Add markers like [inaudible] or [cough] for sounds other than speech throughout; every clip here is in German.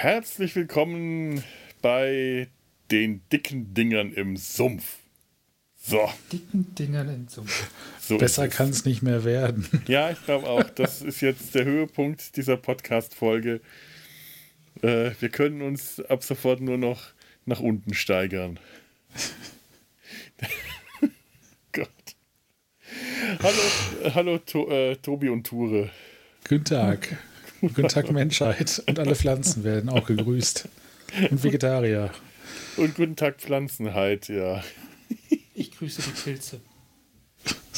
Herzlich willkommen bei den dicken Dingern im Sumpf. So. Dicken Dingern im Sumpf. So Besser kann es nicht mehr werden. [laughs] Ja, ich glaube auch. Das ist jetzt der Höhepunkt dieser Podcast-Folge. Äh, wir können uns ab sofort nur noch nach unten steigern. [laughs] Gott. Hallo, hallo to, äh, Tobi und Ture. Guten Tag. [laughs] Guten Tag, Menschheit. Und alle Pflanzen werden auch gegrüßt. Und Vegetarier. Und guten Tag, Pflanzenheit, ja. Ich grüße die Pilze.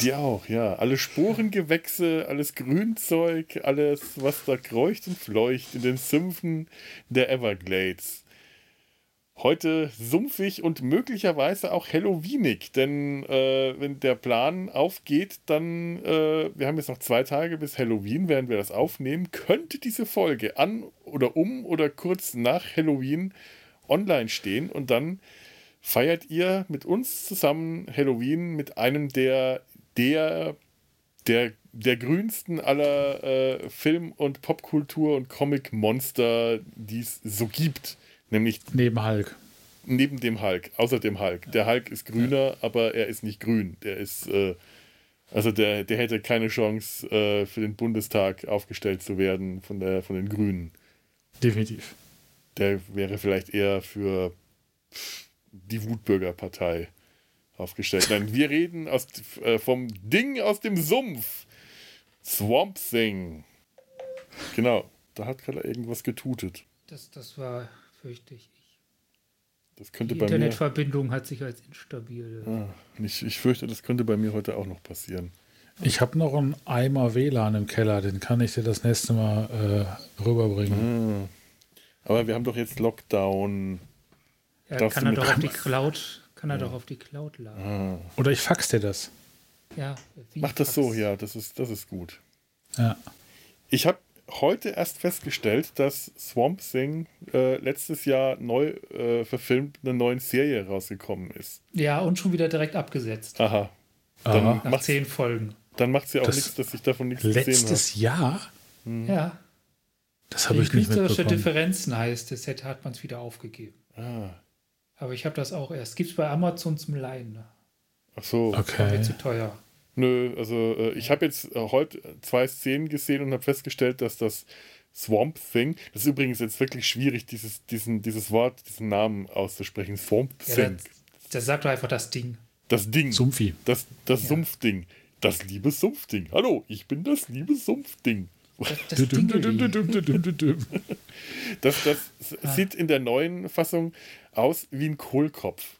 Die auch, ja. Alle Sporengewächse, alles Grünzeug, alles, was da kreucht und fleucht in den Sümpfen der Everglades. Heute sumpfig und möglicherweise auch Halloweenig, denn äh, wenn der Plan aufgeht, dann, äh, wir haben jetzt noch zwei Tage bis Halloween, während wir das aufnehmen, könnte diese Folge an oder um oder kurz nach Halloween online stehen und dann feiert ihr mit uns zusammen Halloween mit einem der, der, der, der grünsten aller äh, Film- und Popkultur- und Comic-Monster, die es so gibt. Nämlich neben Hulk. Neben dem Hulk, außer dem Hulk. Der Hulk ist grüner, ja. aber er ist nicht grün. Der ist, äh, also der, der hätte keine Chance, äh, für den Bundestag aufgestellt zu werden von, der, von den Grünen. Definitiv. Der wäre vielleicht eher für die Wutbürgerpartei aufgestellt. Nein, wir reden aus, äh, vom Ding aus dem Sumpf. Swamp Thing. Genau, da hat gerade irgendwas getutet. Das, das war fürchte ich. Das könnte Die bei Internetverbindung hat sich als instabil. Ah, ich, ich fürchte, das könnte bei mir heute auch noch passieren. Ich habe noch einen Eimer WLAN im Keller, den kann ich dir das nächste Mal äh, rüberbringen. Ah. Aber wir haben doch jetzt Lockdown. Ja, Darfst kann er doch auf die Cloud, kann er ja. doch auf die Cloud laden. Ah. Oder ich fax dir das. Ja. Mach das so, ja, das ist, das ist gut. Ja. Ich habe heute erst festgestellt, dass Swamp Thing äh, letztes Jahr neu äh, verfilmt eine neue Serie rausgekommen ist. Ja, und schon wieder direkt abgesetzt. Aha. Dann Aha. Nach zehn Folgen. Dann macht sie auch nichts, dass ich davon nichts gesehen habe. Letztes Jahr? Hm. Ja. Das habe ich nicht mitbekommen. Differenzen heißt es, hätte hat man es wieder aufgegeben. Ah. Aber ich habe das auch erst. Gibt es bei Amazon zum Leihen. Ne? Ach so. Okay. Mir zu teuer. Nö, also äh, ich habe jetzt äh, heute zwei Szenen gesehen und habe festgestellt, dass das Swamp Thing, das ist übrigens jetzt wirklich schwierig, dieses, diesen, dieses Wort, diesen Namen auszusprechen. Swamp Thing. Ja, das, das sagt doch einfach das Ding. Das Ding. Sumpfi. Das, das ja. Sumpfding. Das liebe Sumpfding. Hallo, ich bin das liebe Sumpfding. Das, das, [laughs] das, das ah. sieht in der neuen Fassung aus wie ein Kohlkopf.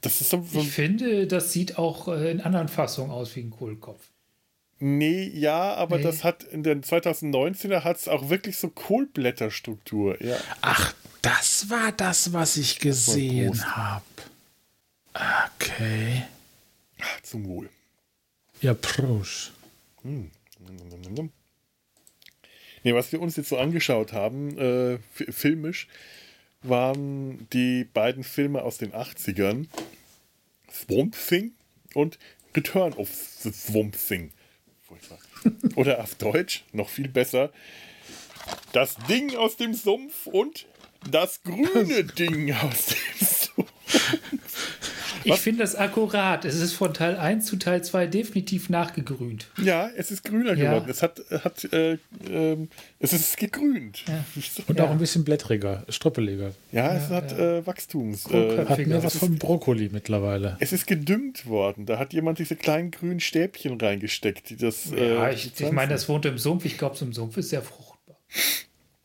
Das ist so, so ich finde, das sieht auch äh, in anderen Fassungen aus wie ein Kohlkopf. Nee, ja, aber nee. das hat in den 2019er hat es auch wirklich so Kohlblätterstruktur. Ja. Ach, das war das, was ich gesehen habe. Okay. Ach, zum Wohl. Ja, Prost. Hm. Nee, was wir uns jetzt so angeschaut haben, äh, filmisch, waren die beiden Filme aus den 80ern. Swamp Thing und Return of the Swamp Thing. [laughs] Oder auf Deutsch, noch viel besser, das Ding aus dem Sumpf und das grüne Ding aus dem Sumpf. [laughs] Ich finde das akkurat. Es ist von Teil 1 zu Teil 2 definitiv nachgegrünt. Ja, es ist grüner ja. geworden. Es hat, hat äh, äh, es ist gegrünt. Ja. Und ja. auch ein bisschen blättriger, struppeliger. Ja, es hat äh, Wachstums. Äh, hat mehr was von Brokkoli mittlerweile. Es ist gedüngt worden. Da hat jemand diese kleinen grünen Stäbchen reingesteckt, die das. Ja, äh, ich, ich meine, das wohnt im Sumpf. Ich glaube, so im Sumpf ist sehr fruchtbar.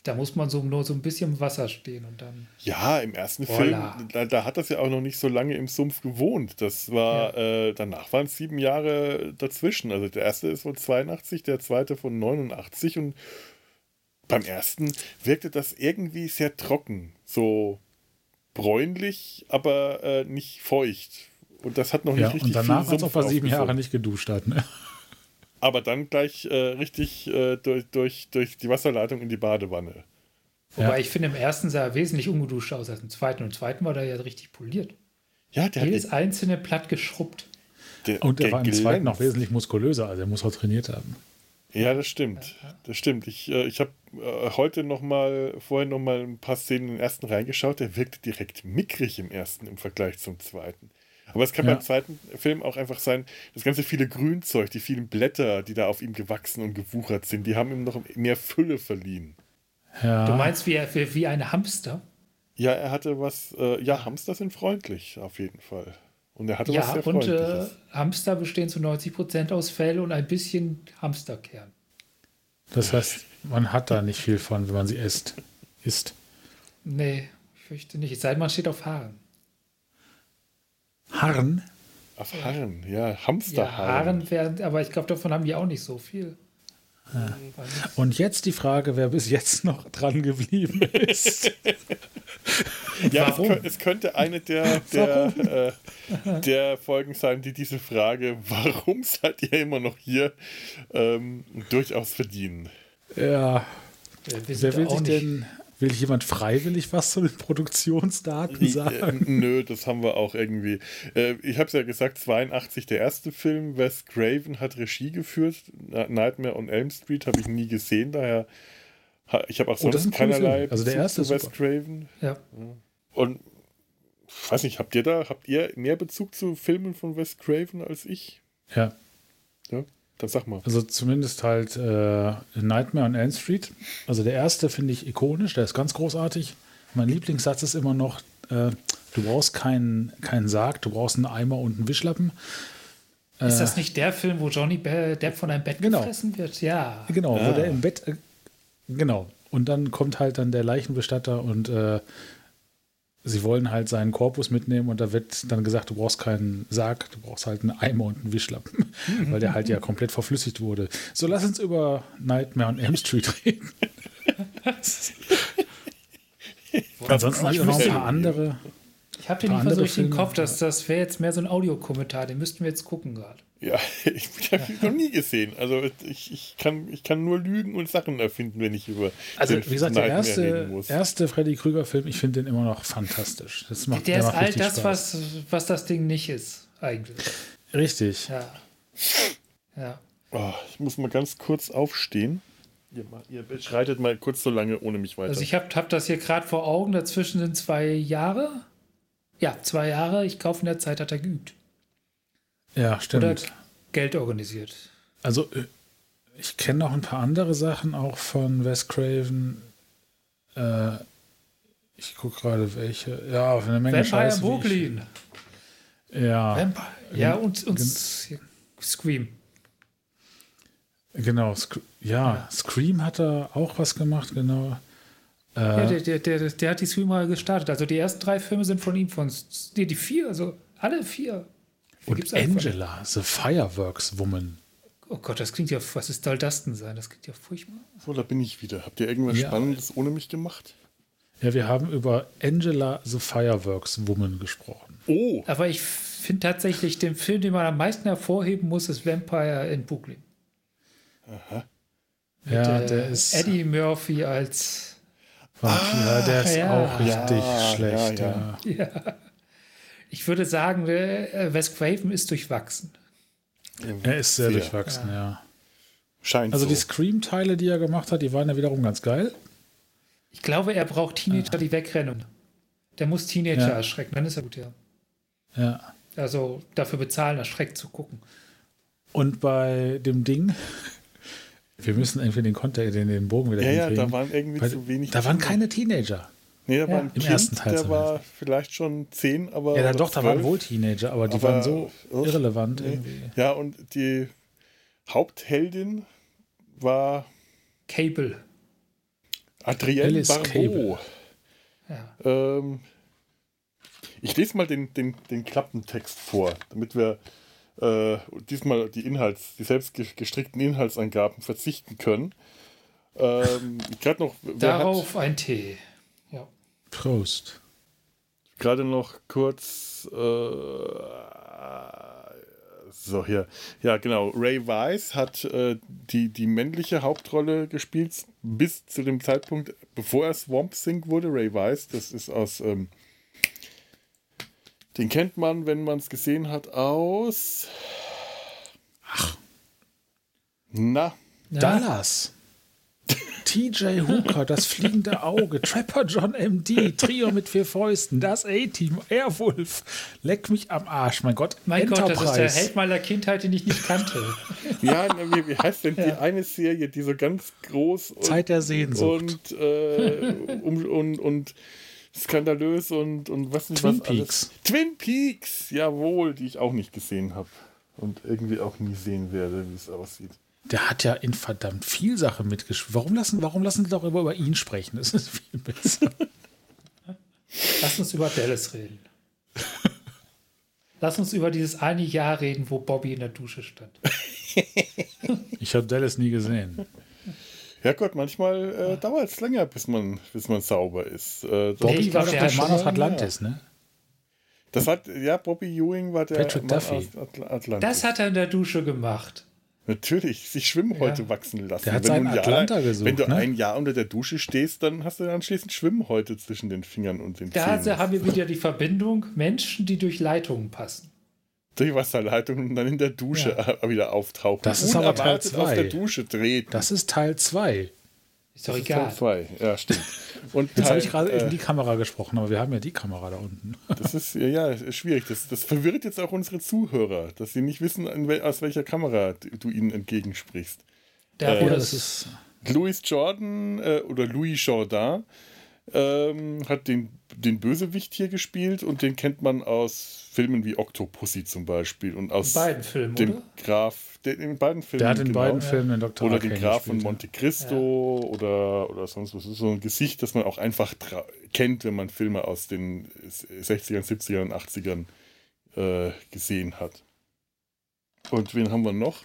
Da muss man so nur so ein bisschen im Wasser stehen und dann. Ja, im ersten Voila. Film, da, da, hat das ja auch noch nicht so lange im Sumpf gewohnt. Das war, ja. äh, danach waren es sieben Jahre dazwischen. Also der erste ist von 82, der zweite von 89 und beim ersten wirkte das irgendwie sehr trocken. So bräunlich, aber äh, nicht feucht. Und das hat noch nicht ja, richtig und danach, als ob er sieben Jahre nicht geduscht hat. Ne? Aber dann gleich äh, richtig äh, durch, durch, durch die Wasserleitung in die Badewanne. Wobei ja. ich finde, im ersten sah er wesentlich ungeduscht aus als im zweiten. Und im zweiten war der ja richtig poliert. Ja, der Jedes einzelne platt geschrubbt. Der, und er war im zweiten noch wesentlich muskulöser, also er muss auch trainiert haben. Ja, das stimmt. Das stimmt. Ich, äh, ich habe äh, heute noch mal, vorher noch mal ein paar Szenen in den ersten reingeschaut. Der wirkte direkt mickrig im ersten im Vergleich zum zweiten. Aber es kann Ja. beim zweiten Film auch einfach sein, das ganze viele Grünzeug, die vielen Blätter, die da auf ihm gewachsen und gewuchert sind, die haben ihm noch mehr Fülle verliehen. Ja. Du meinst wie, wie, wie ein Hamster? Ja, er hatte was, äh, ja, Hamster sind freundlich, auf jeden Fall. Und er hatte was Ja, sehr und äh, Freundliches. Hamster bestehen zu 90% aus Fell und ein bisschen Hamsterkern. Das heißt, man hat da nicht viel von, wenn man sie isst. Isst. Nee, ich fürchte nicht. Es sei denn, man steht auf Haaren. Harren? Auf Haaren, ja, Ja, Hamsterhaaren. Haaren werden, aber ich glaube, davon haben die auch nicht so viel. Weil- Und jetzt die Frage, wer bis jetzt noch dran geblieben ist. [laughs] Ja, es, kö- es könnte eine der, der, äh, der Folgen sein, die diese Frage, warum seid ihr immer noch hier, ähm, durchaus verdienen. ja. Wer will sich denn, will jemand freiwillig was zu den Produktionsdaten äh, sagen? nö, das haben wir auch irgendwie. Äh, ich habe es ja gesagt, 82 der erste Film. Wes Craven hat Regie geführt. Nightmare on Elm Street habe ich nie gesehen, daher ich habe auch Oh, das sonst cooler keinerlei. Also der Bezug erste zu Wes. Craven. Ja. Und ich weiß nicht, habt ihr da, habt ihr mehr Bezug zu Filmen von Wes Craven als ich? Ja, Ja, dann sag mal. also zumindest halt äh, Nightmare on Elm Street. Also der erste finde ich ikonisch, der ist ganz großartig. Mein Lieblingssatz ist immer noch, äh, du brauchst keinen keinen Sarg, du brauchst einen Eimer und einen Wischlappen. Ist das nicht der Film, wo Johnny Depp von einem Bett Genau. gefressen wird? Ja. Genau, Ah. wo der im Bett. Äh, genau. Und dann kommt halt dann der Leichenbestatter und äh, sie wollen halt seinen Korpus mitnehmen und da wird dann gesagt, du brauchst keinen Sarg, du brauchst halt einen Eimer und einen Wischlappen, [laughs] weil der halt ja komplett verflüssigt wurde. So, lass uns über Nightmare on Elm Street reden. [laughs] Ansonsten habe ich noch ein paar andere. Ich habe den nicht mehr so im. Kopf. Das, das wäre jetzt mehr so ein Audiokommentar. Den müssten wir jetzt gucken gerade. Ja, [laughs] ich, habe ihn noch nie gesehen. Also ich, ich, kann, ich kann nur lügen und Sachen erfinden, wenn ich über Also, den wie gesagt, der erste, erste Freddy Krüger-Film, ich finde den immer noch fantastisch. Das macht, Der ist macht all das, Spaß. was, was das Ding nicht ist, eigentlich. Richtig. Ja. Ja. Oh, ich muss mal ganz kurz aufstehen. Ihr, ihr beschreitet mal kurz so lange ohne mich weiter. Also ich habe hab das hier gerade vor Augen. Dazwischen sind zwei Jahre. Ja, zwei Jahre. Ich glaube, in der Zeit hat er geübt. Ja, stimmt. Oder Geld organisiert. Also, äh, ich kenne noch ein paar andere Sachen auch von Wes Craven. Äh, ich gucke gerade welche. Ja, eine Menge Vampire Scheiße. Brooklyn. Ich, ja, Vampire. Ja, und, und Scream. genau. Sc ja, Scream hat er auch was gemacht, genau. Ja, Äh, der, der, der, der hat die Scream-Reihe gestartet. Also die ersten drei Filme sind von ihm, von nee, die vier, also alle vier. und gibt's einfach- Angela, The Fireworks Woman. Oh Gott, das klingt ja, was ist, soll das denn sein? Das klingt ja furchtbar. so, da bin ich wieder. Habt ihr irgendwas Ja. Spannendes ohne mich gemacht? Ja, wir haben über Angela, The Fireworks Woman gesprochen. Oh, Aber ich finde tatsächlich den Film, den man am meisten hervorheben muss, ist Vampire in Brooklyn. Ja, Äh, der ist. Eddie Murphy als Vampir, der ist ja. auch richtig Ja, schlecht. ja, Ja, ja. Ich würde sagen, äh, Wes Craven ist durchwachsen. Er ist sehr durchwachsen, ja. scheint Also so. die Scream-Teile, die er gemacht hat, die waren ja wiederum ganz geil. Ich glaube, er braucht Teenager, die wegrennen. Der muss Teenager Ja. erschrecken, dann ist er gut, ja. Ja. Also dafür bezahlen, erschreckt zu gucken. Und bei dem Ding, wir müssen irgendwie den Kontext, den, den Bogen wieder ja, ja, hinkriegen. da waren irgendwie Bei- zu wenig. da waren keine Teenager. Nee, da Ja. war ein Im Kind, ersten Teil der zumindest. war vielleicht schon zehn, aber. Ja, da doch, da waren 12. wohl Teenager, aber die Aber, waren so irrelevant Nee. irgendwie. Ja, und die Hauptheldin war Cable. Adrienne Alice Barbeau. Cable. Ja. Ähm, ich lese mal den, den, den Klappentext vor, damit wir äh, diesmal die Inhalts, die selbst ge- gestrickten Inhaltsangaben verzichten können. Ähm, gerade noch, Darauf ein Tee. Ja. Prost. hat gerade noch kurz äh, so hier, ja genau, Ray Weiss hat äh, die, die männliche Hauptrolle gespielt bis zu dem Zeitpunkt, bevor er Swamp Thing wurde. Ray Weiss, das ist aus ähm, den kennt man, wenn man es gesehen hat, aus. Ach. Na, Ja. Dallas. TJ Hooker, das fliegende Auge, Trapper John MD, Trio mit vier Fäusten, das A-Team, Airwolf, leck mich am Arsch, mein Gott, Mein Gott, das ist der Enterprise. Held meiner Kindheit, den ich nicht kannte. Ja, na, wie, wie heißt denn die eine Serie, die so ganz groß und, Zeit der Sehnsucht. und, äh, um, und, und skandalös und, und was nicht Twin was alles. Peaks. Twin Peaks, jawohl, die ich auch nicht gesehen habe. Und irgendwie auch nie sehen werde, wie es aussieht. Der hat ja in verdammt viel Sache mitgespielt. Warum lassen, warum lassen Sie doch immer über ihn sprechen? Das ist viel besser. [laughs] Lass uns über Dallas reden. Lass uns über dieses eine Jahr reden, wo Bobby in der Dusche stand. Ich habe Dallas nie gesehen. Ja Gott, manchmal äh, dauert es länger, bis man, bis man sauber ist. Äh, das, Bobby Nee, war doch der Mann aus Atlantis, ne? das hat, ja, Bobby Ewing war der Patrick Mann Duffy. aus Atl Atlantis. Das hat er in der Dusche gemacht. Natürlich, sich Schwimmhäute Ja. wachsen lassen. Der hat wenn seinen du ein Jahr, Atlanta gesucht, Wenn du ne? ein Jahr unter der Dusche stehst, dann hast du anschließend Schwimmhäute zwischen den Fingern und den Da Zähnen. haben wir wieder die Verbindung Menschen, die durch Leitungen passen. Durch Wasserleitungen und dann in der Dusche äh, [laughs] wieder auftauchen. Das ist aber Teil Unerwartet auf zwei. der Dusche treten. Das ist Teil 2. Ist doch ist egal. Teil zwei. Ja, stimmt. [laughs] Und Jetzt habe ich gerade in äh, die Kamera gesprochen, aber wir haben ja die Kamera da unten. [laughs] Das ist ja, ja schwierig. Das, das verwirrt jetzt auch unsere Zuhörer, dass sie nicht wissen, wel, aus welcher Kamera du ihnen entgegensprichst. Da, Äh, Ja, das ist. Louis Jordan äh, oder Louis Jordan ähm, hat den, den Bösewicht hier gespielt und den kennt man aus Filmen wie Octopussy zum Beispiel und aus beiden Filmen, dem oder? Graf, der, in beiden Filmen. Der hat in genau. beiden Filmen den Dr. Oder den Graf von ja. Monte Cristo oder, oder sonst was. Das ist so ein Gesicht, das man auch einfach kennt, wenn man Filme aus den 60ern, 70ern und 80ern äh, gesehen hat. Und wen haben wir noch?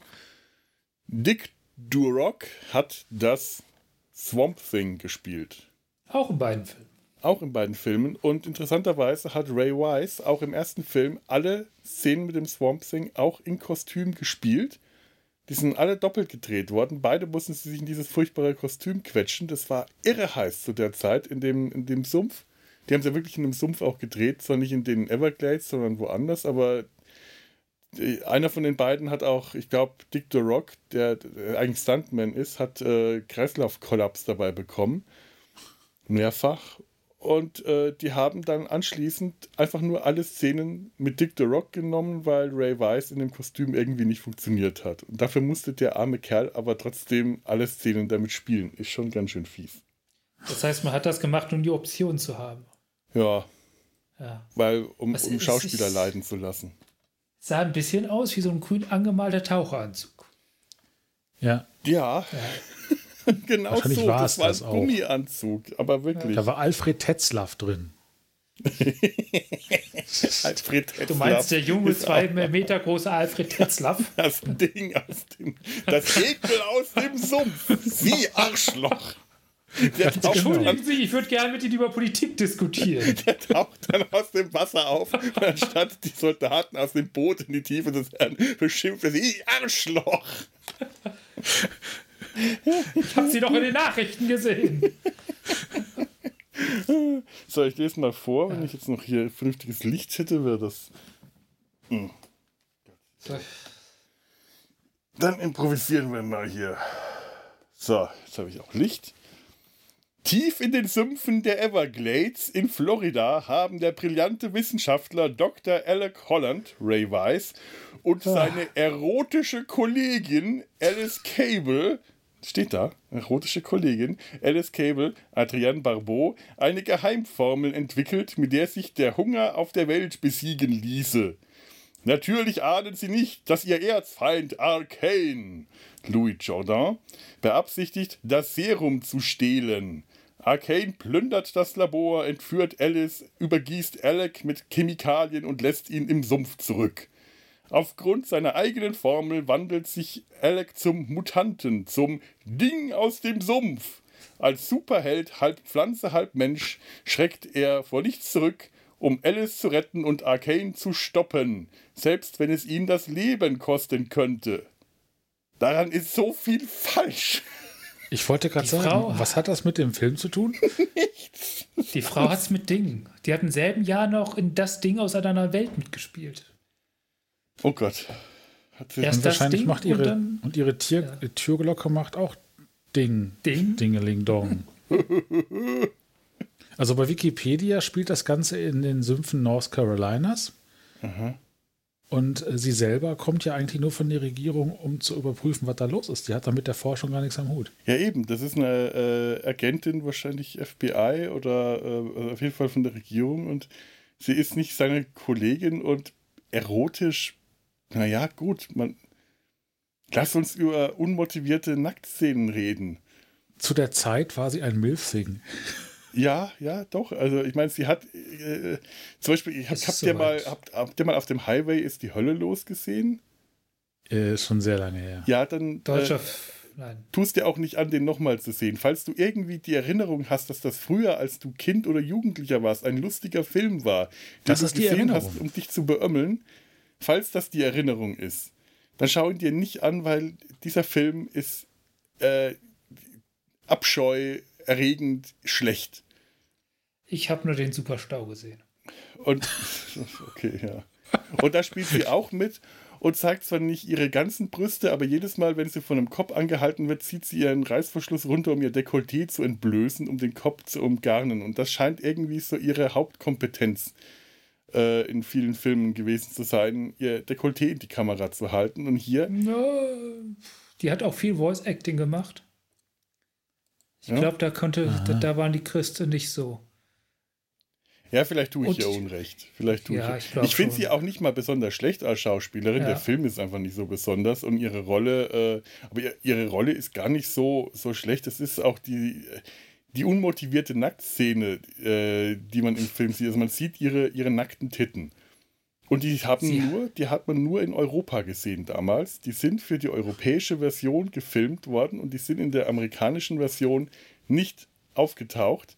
Dick Durock hat das Swamp Thing gespielt. Auch in beiden Filmen. Auch in beiden Filmen. Und interessanterweise hat Ray Wise auch im ersten Film alle Szenen mit dem Swamp Thing auch in Kostüm gespielt. Die sind alle doppelt gedreht worden. Beide mussten sich in dieses furchtbare Kostüm quetschen. Das war irre heiß zu der Zeit in dem, in dem Sumpf. Die haben sie ja wirklich in einem Sumpf auch gedreht. Zwar nicht in den Everglades, sondern woanders. Aber einer von den beiden hat auch, ich glaube, Dick the Rock, der, der eigentlich Stuntman ist, hat äh, Kreislaufkollaps dabei bekommen. Mehrfach. Und äh, die haben dann anschließend einfach nur alle Szenen mit Dick the Rock genommen, weil Ray Wise in dem Kostüm irgendwie nicht funktioniert hat. Und dafür musste der arme Kerl aber trotzdem alle Szenen damit spielen. Ist schon ganz schön fies. Das heißt, man hat das gemacht, um die Option zu haben. Ja, Ja. weil, um, Was um ist- Schauspieler ist- leiden zu lassen. Sah ein bisschen aus wie so ein grün angemalter Taucheranzug. Ja, Ja, [laughs] [laughs] genau Wahrscheinlich so. war Das war das ein auch. Gummianzug, aber wirklich. da war Alfred Tetzlaff drin. [laughs] Alfred Du meinst der junge, zwei Meter große Alfred [laughs] Tetzlaff? Das Ding aus dem. Das Ekel aus dem Sumpf. Sie Arschloch. Der taucht, Entschuldigen Sie, ich würde gerne mit Ihnen über Politik diskutieren. der taucht dann aus dem Wasser auf und anstatt die Soldaten aus dem Boot in die Tiefe des Herrn beschimpft er sie Arschloch. Ich habe Sie doch in den Nachrichten gesehen. So, ich lese mal vor. Wenn ich jetzt noch hier vernünftiges Licht hätte, wäre das. Dann improvisieren wir mal hier. So, jetzt habe ich auch Licht. Tief in den Sümpfen der Everglades in Florida haben der brillante Wissenschaftler Dr. Alec Holland, Ray Weiss, und seine erotische Kollegin Alice Cable, steht da, erotische Kollegin Alice Cable, Adrienne Barbeau, eine Geheimformel entwickelt, mit der sich der Hunger auf der Welt besiegen ließe. Natürlich ahnen sie nicht, dass ihr Erzfeind Arcane, Louis Jordan, beabsichtigt, das Serum zu stehlen. Arcane plündert das Labor, entführt Alice, übergießt Alec mit Chemikalien und lässt ihn im Sumpf zurück. Aufgrund seiner eigenen Formel wandelt sich Alec zum Mutanten, zum Ding aus dem Sumpf. Als Superheld, halb Pflanze, halb Mensch, schreckt er vor nichts zurück, um Alice zu retten und Arcane zu stoppen, selbst wenn es ihn das Leben kosten könnte. Daran ist so viel falsch. Ich wollte gerade Die sagen, Frau- was hat das mit dem Film zu tun? [laughs] Die Frau hat's mit Dingen. Die hat im selben Jahr noch in das Ding aus einer Welt mitgespielt. Oh Gott. Hat sie Erst wahrscheinlich Ding macht und ihre dann- und ihre Tier, Türglocke macht auch Ding. Ding? Dingeling Dong. [laughs] also bei Wikipedia spielt das Ganze in den Sümpfen North Carolinas. Und äh, sie selber kommt ja eigentlich nur von der Regierung, um zu überprüfen, was da los ist. Die hat da mit der Forschung gar nichts am Hut. Ja, eben. Das ist eine äh, Agentin, wahrscheinlich FBI oder äh, auf jeden Fall von der Regierung. Und sie ist nicht seine Kollegin und erotisch. Naja, gut. Man, lass uns über unmotivierte Nacktszenen reden. Zu der Zeit war sie ein Milf-Thing. Ja, ja, doch. Also ich meine, sie hat äh, zum Beispiel, ich habt, ihr mal, habt, habt ihr mal auf dem Highway ist die Hölle los gesehen? Äh, schon sehr lange her. Ja, dann Deutscher. äh, Nein. tust dir auch nicht an, den nochmal zu sehen. Falls du irgendwie die Erinnerung hast, dass das früher, als du Kind oder Jugendlicher warst, ein lustiger Film war, den Das du ist die gesehen Erinnerung. hast, um dich zu beömmeln, falls das die Erinnerung ist, dann schau ihn dir nicht an, weil dieser Film ist äh, abscheuerregend schlecht. Ich habe nur den Superstau gesehen. Und [laughs] okay, ja. Und da spielt sie auch mit und zeigt zwar nicht ihre ganzen Brüste, aber jedes Mal, wenn sie von einem Kopf angehalten wird, zieht sie ihren Reißverschluss runter, um ihr Dekolleté zu entblößen, um den Kopf zu umgarnen. Und das scheint irgendwie so ihre Hauptkompetenz äh, in vielen Filmen gewesen zu sein, ihr Dekolleté in die Kamera zu halten. Und hier, Ja, die hat auch viel Voice Acting gemacht. Ich Ja? glaube, da konnte, da, da waren die Christen nicht so. ja, vielleicht tue ich Und- ihr Unrecht. Vielleicht tue Ja, ich, ich ich finde sie auch nicht mal besonders schlecht als Schauspielerin. Ja. Der Film ist einfach nicht so besonders und ihre Rolle, äh, aber ihr, ihre Rolle ist gar nicht so, so schlecht. Es ist auch die, die unmotivierte Nacktszene, äh, die man im Film sieht. Also man sieht ihre, ihre nackten Titten. Und die haben Sie- nur, die hat man nur in Europa gesehen damals. Die sind für die europäische Version gefilmt worden und die sind in der amerikanischen Version nicht aufgetaucht.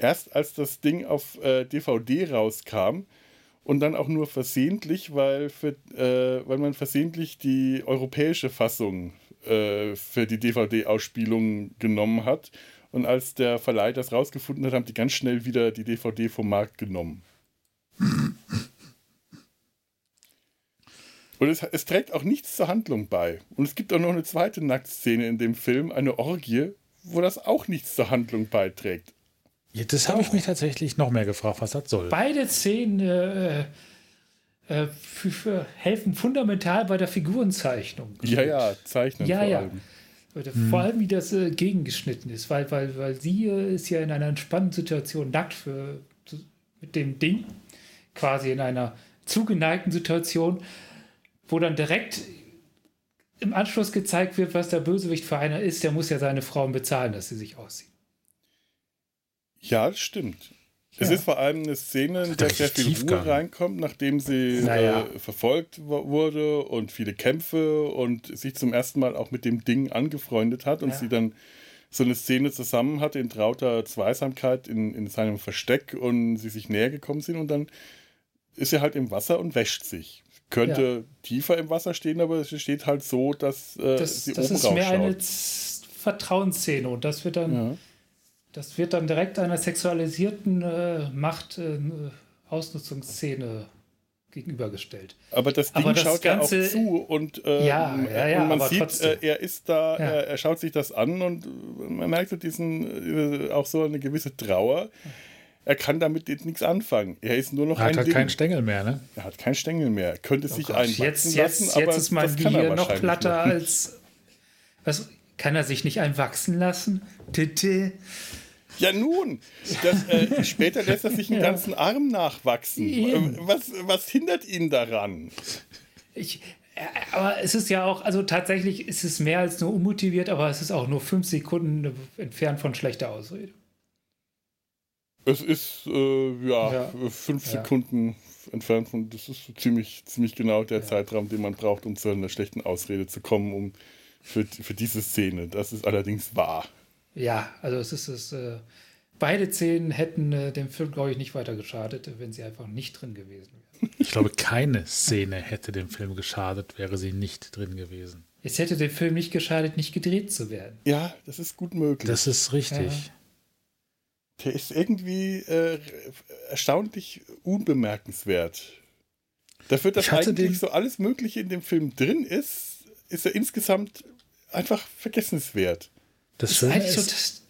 Erst als das Ding auf äh, DVD rauskam und dann auch nur versehentlich, weil, für, äh, weil man versehentlich die europäische Fassung äh, für die DVD-Ausspielung genommen hat. Und als der Verleih das rausgefunden hat, haben die ganz schnell wieder die DVD vom Markt genommen. Und es, es trägt auch nichts zur Handlung bei. Und es gibt auch noch eine zweite Nacktszene in dem Film, eine Orgie, wo das auch nichts zur Handlung beiträgt. Ja, das habe ich mich tatsächlich noch mehr gefragt, was das soll. Beide Szenen äh, äh, für, für helfen fundamental bei der Figurenzeichnung. Ja, ja, zeichnen Ja, vor ja. allem. Oder Vor allem, wie das äh, gegengeschnitten ist, weil, weil, weil sie äh, ist ja in einer entspannten Situation nackt für, mit dem Ding, quasi in einer zugeneigten Situation, wo dann direkt im Anschluss gezeigt wird, was der Bösewicht für einer ist. Der muss ja seine Frauen bezahlen, dass sie sich aussieht. Ja, das stimmt. Es Ja. ist vor allem eine Szene, in der sehr viel. Ruhe reinkommt, nachdem sie Naja. äh, verfolgt wurde und viele Kämpfe und sich zum ersten Mal auch mit dem Ding angefreundet hat und Ja. sie dann so eine Szene zusammen hatte in trauter Zweisamkeit in, in seinem Versteck und sie sich näher gekommen sind und dann ist er halt im Wasser und wäscht sich. Könnte tiefer im Wasser stehen, aber es steht halt so, dass äh, Das, sie das oben ist mehr eine Vertrauensszene und das wird dann, Ja. Das wird dann direkt einer sexualisierten äh, Macht äh, Ausnutzungsszene gegenübergestellt. Aber das Ding Aber das schaut ja auch Ganze- zu und, äh, Ja, ja, ja, und man sieht, trotzdem. äh, er ist da, Ja. er, er schaut sich das an und man merkt so diesen, äh, auch so eine gewisse Trauer. Er kann damit nichts anfangen. Er ist nur noch Er hat ein halt Ding. keinen Stängel mehr, ne? er hat keinen Stängel mehr. Er könnte sich Gott, einen jetzt, jetzt, lassen, jetzt aber ist mein Gehirn noch platter als. Was, kann er sich nicht einwachsen lassen? Titte. Ja, nun, das, äh, später lässt er sich einen [laughs] Ja. ganzen Arm nachwachsen. Ähm, Was, was hindert ihn daran? Ich, äh, aber es ist ja auch, also tatsächlich ist es mehr als nur unmotiviert, aber es ist auch nur fünf Sekunden entfernt von schlechter Ausrede. Es ist äh, ja, Ja. fünf. Sekunden entfernt von, das ist ziemlich, ziemlich genau der Zeitraum, den man braucht, um zu einer schlechten Ausrede zu kommen, um für, für diese Szene. Das ist allerdings wahr. Ja, also es ist es. Äh, beide Szenen hätten äh, dem Film, glaube ich, nicht weiter geschadet, wenn sie einfach nicht drin gewesen wären. Ich glaube, keine Szene hätte dem Film geschadet, wäre sie nicht drin gewesen. Es hätte dem Film nicht geschadet, nicht gedreht zu werden. Ja, das ist gut möglich. Das ist richtig. Ja. der ist irgendwie äh, erstaunlich unbemerkenswert. Dafür, dass eigentlich den- so alles Mögliche in dem Film drin ist, ist er insgesamt einfach vergessenswert. Das ist Schöne eigentlich so ist, das,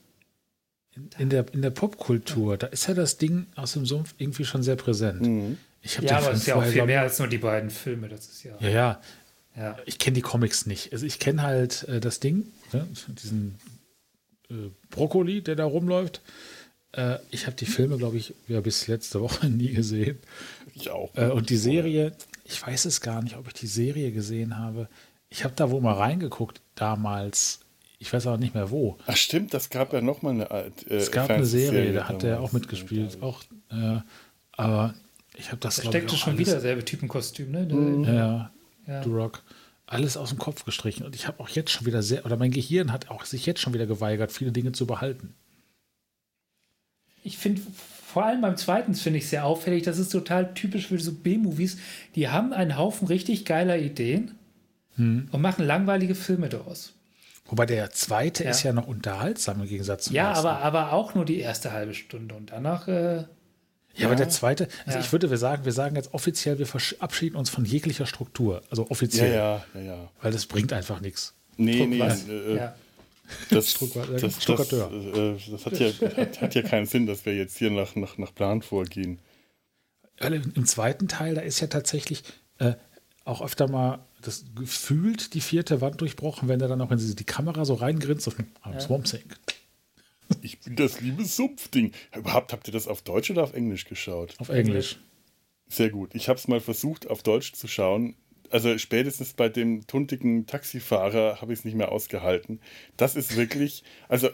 in der, in der Popkultur, da ist ja das Ding aus dem Sumpf irgendwie schon sehr präsent. Mhm. Ich habe ja, aber es ist ja auch viel glaub- mehr als nur die beiden Filme. Das ist ja. Ja, ja. ja. Ich kenne die Comics nicht. Also ich kenne halt äh, das Ding, ne? diesen äh, Brokkoli, der da rumläuft. Äh, ich habe die Filme, glaube ich, ja, bis letzte Woche [laughs] nie gesehen. Ich auch. Äh, und die Serie, ich weiß es gar nicht, ob ich die Serie gesehen habe. Ich habe da wohl mal reingeguckt damals. Ich weiß aber nicht mehr wo. Ach stimmt, das gab ja noch mal eine Art. Äh, Es gab eine Serie, da hat er auch mitgespielt. Auch, äh, aber ich habe das Da ich, steckte auch schon alles- wieder dasselbe Typenkostüm, ne? Mhm. Ja, ja. Ja. The Rock. Alles aus dem Kopf gestrichen. Und ich habe auch jetzt schon wieder sehr, oder mein Gehirn hat auch sich jetzt schon wieder geweigert, viele Dinge zu behalten. Ich finde, vor allem beim zweiten finde ich sehr auffällig, das ist total typisch für so B-Movies. Die haben einen Haufen richtig geiler Ideen Hm. und machen langweilige Filme daraus. Wobei der zweite Ja. ist ja noch unterhaltsam im Gegensatz zum Ja, ersten. aber, aber auch nur die erste halbe Stunde und danach. Äh, Ja, aber der zweite, also Ja. ich würde wir sagen, wir sagen jetzt offiziell, wir verabschieden uns von jeglicher Struktur. Also Ja, offiziell. ja, ja, ja. Weil das bringt einfach nichts. Nee, nee, was? äh, ja. das, [laughs] das, äh, das, Stuckateur. äh, das hat, ja, hat, hat ja keinen Sinn, dass wir jetzt hier nach, nach, nach Plan vorgehen. Weil im, im zweiten Teil, da ist ja tatsächlich äh, auch öfter mal das gefühlt die vierte Wand durchbrochen, wenn er dann auch in die die Kamera so reingrinst auf [laughs] I'm Swamp Thing. Ich bin das liebe Sumpfding. Überhaupt habt ihr das auf Deutsch oder auf Englisch geschaut? Auf Englisch. Sehr gut. Ich habe es mal versucht, auf Deutsch zu schauen. Also spätestens bei dem tuntigen Taxifahrer habe ich es nicht mehr ausgehalten. Das ist wirklich, also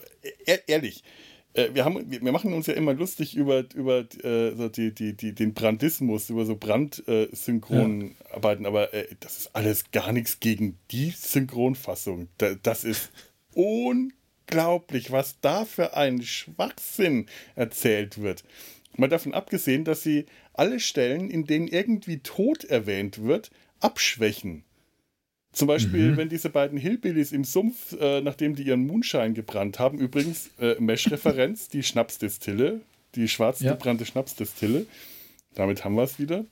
e ehrlich, äh, wir, haben, wir machen uns ja immer lustig über, über äh, die, die, die, den Brandismus, über so Brandsynchronarbeiten, aber äh, das ist alles gar nichts gegen die Synchronfassung. Da, das ist unglaublich, was da für ein Schwachsinn erzählt wird. Mal davon abgesehen, dass sie alle Stellen, in denen irgendwie Tod erwähnt wird, abschwächen. Zum Beispiel, wenn diese beiden Hillbillies im Sumpf, äh, nachdem die ihren Moonshine gebrannt haben, übrigens äh, Mesh-Referenz, die Schnapsdistille, die schwarz Ja. gebrannte Schnapsdistille. Damit haben wir es wieder.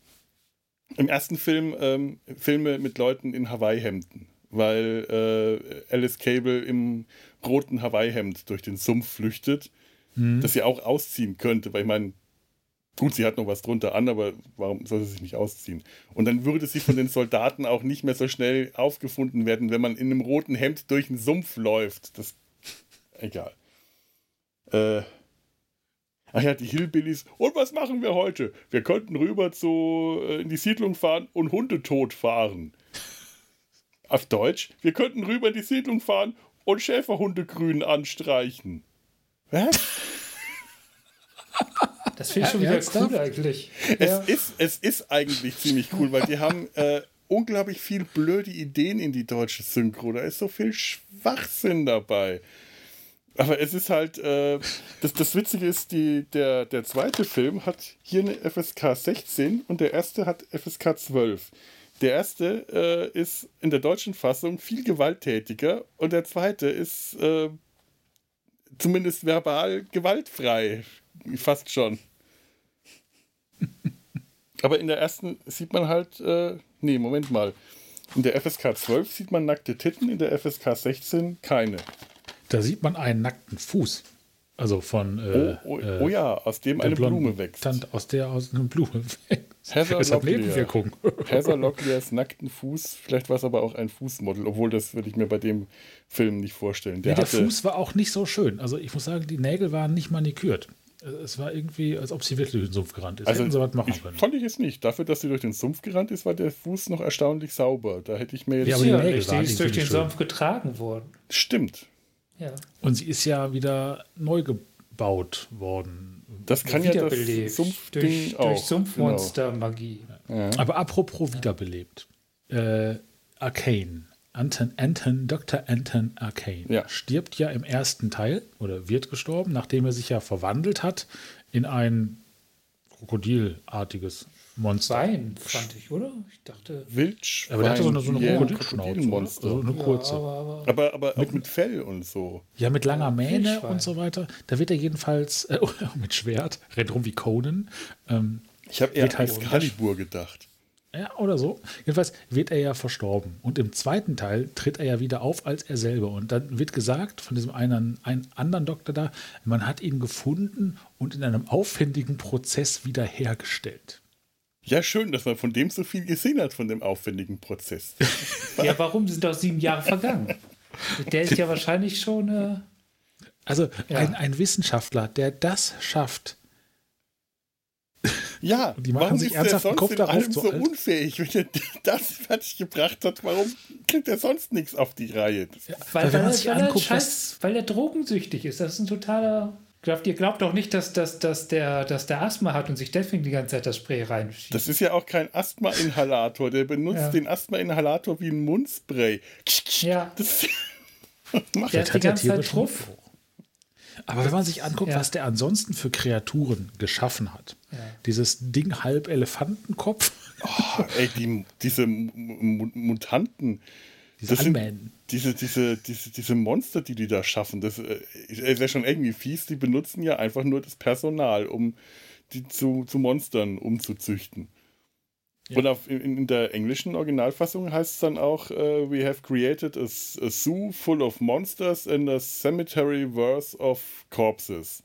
Im ersten Film ähm, Filme mit Leuten in Hawaii-Hemden, weil äh, Alice Cable im roten Hawaii-Hemd durch den Sumpf flüchtet, das sie auch ausziehen könnte, weil ich meine, gut, sie hat noch was drunter an, aber warum soll sie sich nicht ausziehen? Und dann würde sie von den Soldaten auch nicht mehr so schnell aufgefunden werden, wenn man in einem roten Hemd durch den Sumpf läuft. Das egal. Äh, Ach ja, die Hillbillies. Und was machen wir heute? Wir könnten rüber zu, äh, in die Siedlung fahren und Hunde tot fahren. Auf Deutsch, wir könnten rüber in die Siedlung fahren und Schäferhundegrün anstreichen. Was? [laughs] Das finde ich schon wieder cool eigentlich. Es, Ja. ist, es ist eigentlich ziemlich cool, weil die haben äh, unglaublich viel blöde Ideen in die deutsche Synchro. Da ist so viel Schwachsinn dabei. Aber es ist halt, äh, das, das Witzige ist, die, der, der zweite Film hat hier eine FSK 16 und der erste hat FSK 12. Der erste äh, ist in der deutschen Fassung viel gewalttätiger und der zweite ist äh, zumindest verbal gewaltfrei. Fast schon. Aber in der ersten sieht man halt, äh, nee, Moment mal. In der FSK 12 sieht man nackte Titten, in der FSK 16 keine. Da sieht man einen nackten Fuß. Also von äh, Oh, oh, äh, oh ja, aus dem eine Blume wächst. Tante, aus der aus einer Blume [laughs] wächst. Heather Das hat Locklear. Nebenwirkungen. [laughs] Heather Locklears nackten Fuß, vielleicht war es aber auch ein Fußmodel, obwohl das würde ich mir bei dem Film nicht vorstellen. Der, Der, der Fuß war auch nicht so schön. Also ich muss sagen, die Nägel waren nicht manikürt. Es war irgendwie, als ob sie wirklich durch den Sumpf gerannt ist. also Hätten sie was machen ich, können. fand ich es nicht. Dafür, dass sie durch den Sumpf gerannt ist, war der Fuß noch erstaunlich sauber. Da hätte ich mir jetzt. Ja, aber die Ja, Nägel richtig, waren ist durch den schön. Sumpf getragen worden. Stimmt. Ja. Und sie ist ja wieder neu gebaut worden. Das kann ja das. Sumpfding durch, auch. durch Sumpfmonster-Magie. Genau. Aber apropos wiederbelebt. Äh, Arcane. Anton, Anton, Dr. Anton Arcane Ja. stirbt ja im ersten Teil oder wird gestorben, nachdem er sich ja verwandelt hat in ein krokodilartiges Monster. Wein, fand ich, oder? Ich dachte. Wildschwein. Aber der hatte so eine, so eine Jäger, Krokodilschnauze. So eine kurze. Ja, aber, aber Aber, aber auch mit Fell und so. Ja, mit langer Mähne Wildschwein. und so weiter. Da wird er jedenfalls äh, [laughs] mit Schwert, rennt rum wie Conan. Ähm, Ich habe eher Wird an halt Excalibur gedacht. Ja, oder so. Jedenfalls wird er ja verstorben. Und im zweiten Teil tritt er ja wieder auf als er selber. Und dann wird gesagt von diesem einen, einen anderen Doktor da, man hat ihn gefunden und in einem aufwendigen Prozess wiederhergestellt. Ja, schön, dass man von dem so viel gesehen hat, von dem aufwendigen Prozess. [laughs] ja, warum sind doch sieben Jahre vergangen? Der ist ja wahrscheinlich schon. Äh also ja. ein, ein Wissenschaftler, der das schafft, ja, [laughs] die machen warum sich ist ernsthaft der sonst Kopf in darauf allem so alt? unfähig? Wenn er [laughs] das fertig gebracht hat, warum kriegt er sonst nichts auf die Reihe? Das- weil, Weil weil, er- er anguckt, scheiß, weil er drogensüchtig ist. Das ist ein totaler. Glaubt, ihr glaubt doch nicht, dass, dass, dass, der, dass der Asthma hat und sich deswegen die ganze Zeit das Spray reinschiebt. Das ist ja auch kein Asthma-Inhalator. Der benutzt Ja. den Asthma-Inhalator wie ein Mundspray. ja, Das [laughs] macht der er. hat die ganze Zeit. Mundgeruch. Aber wenn man sich anguckt, Ja. was der ansonsten für Kreaturen geschaffen hat, dieses Ding halb Elefantenkopf, Oh, ey, die, diese Mutanten. diese Das sind-. Diese, diese, diese, diese Monster, die die da schaffen, das äh, ist ja schon irgendwie fies. Die benutzen ja einfach nur das Personal, um die zu, zu Monstern umzuzüchten. Ja. Und auf, in, in der englischen Originalfassung heißt es dann auch, äh, we have created a, a zoo full of monsters and a cemetery worth of corpses.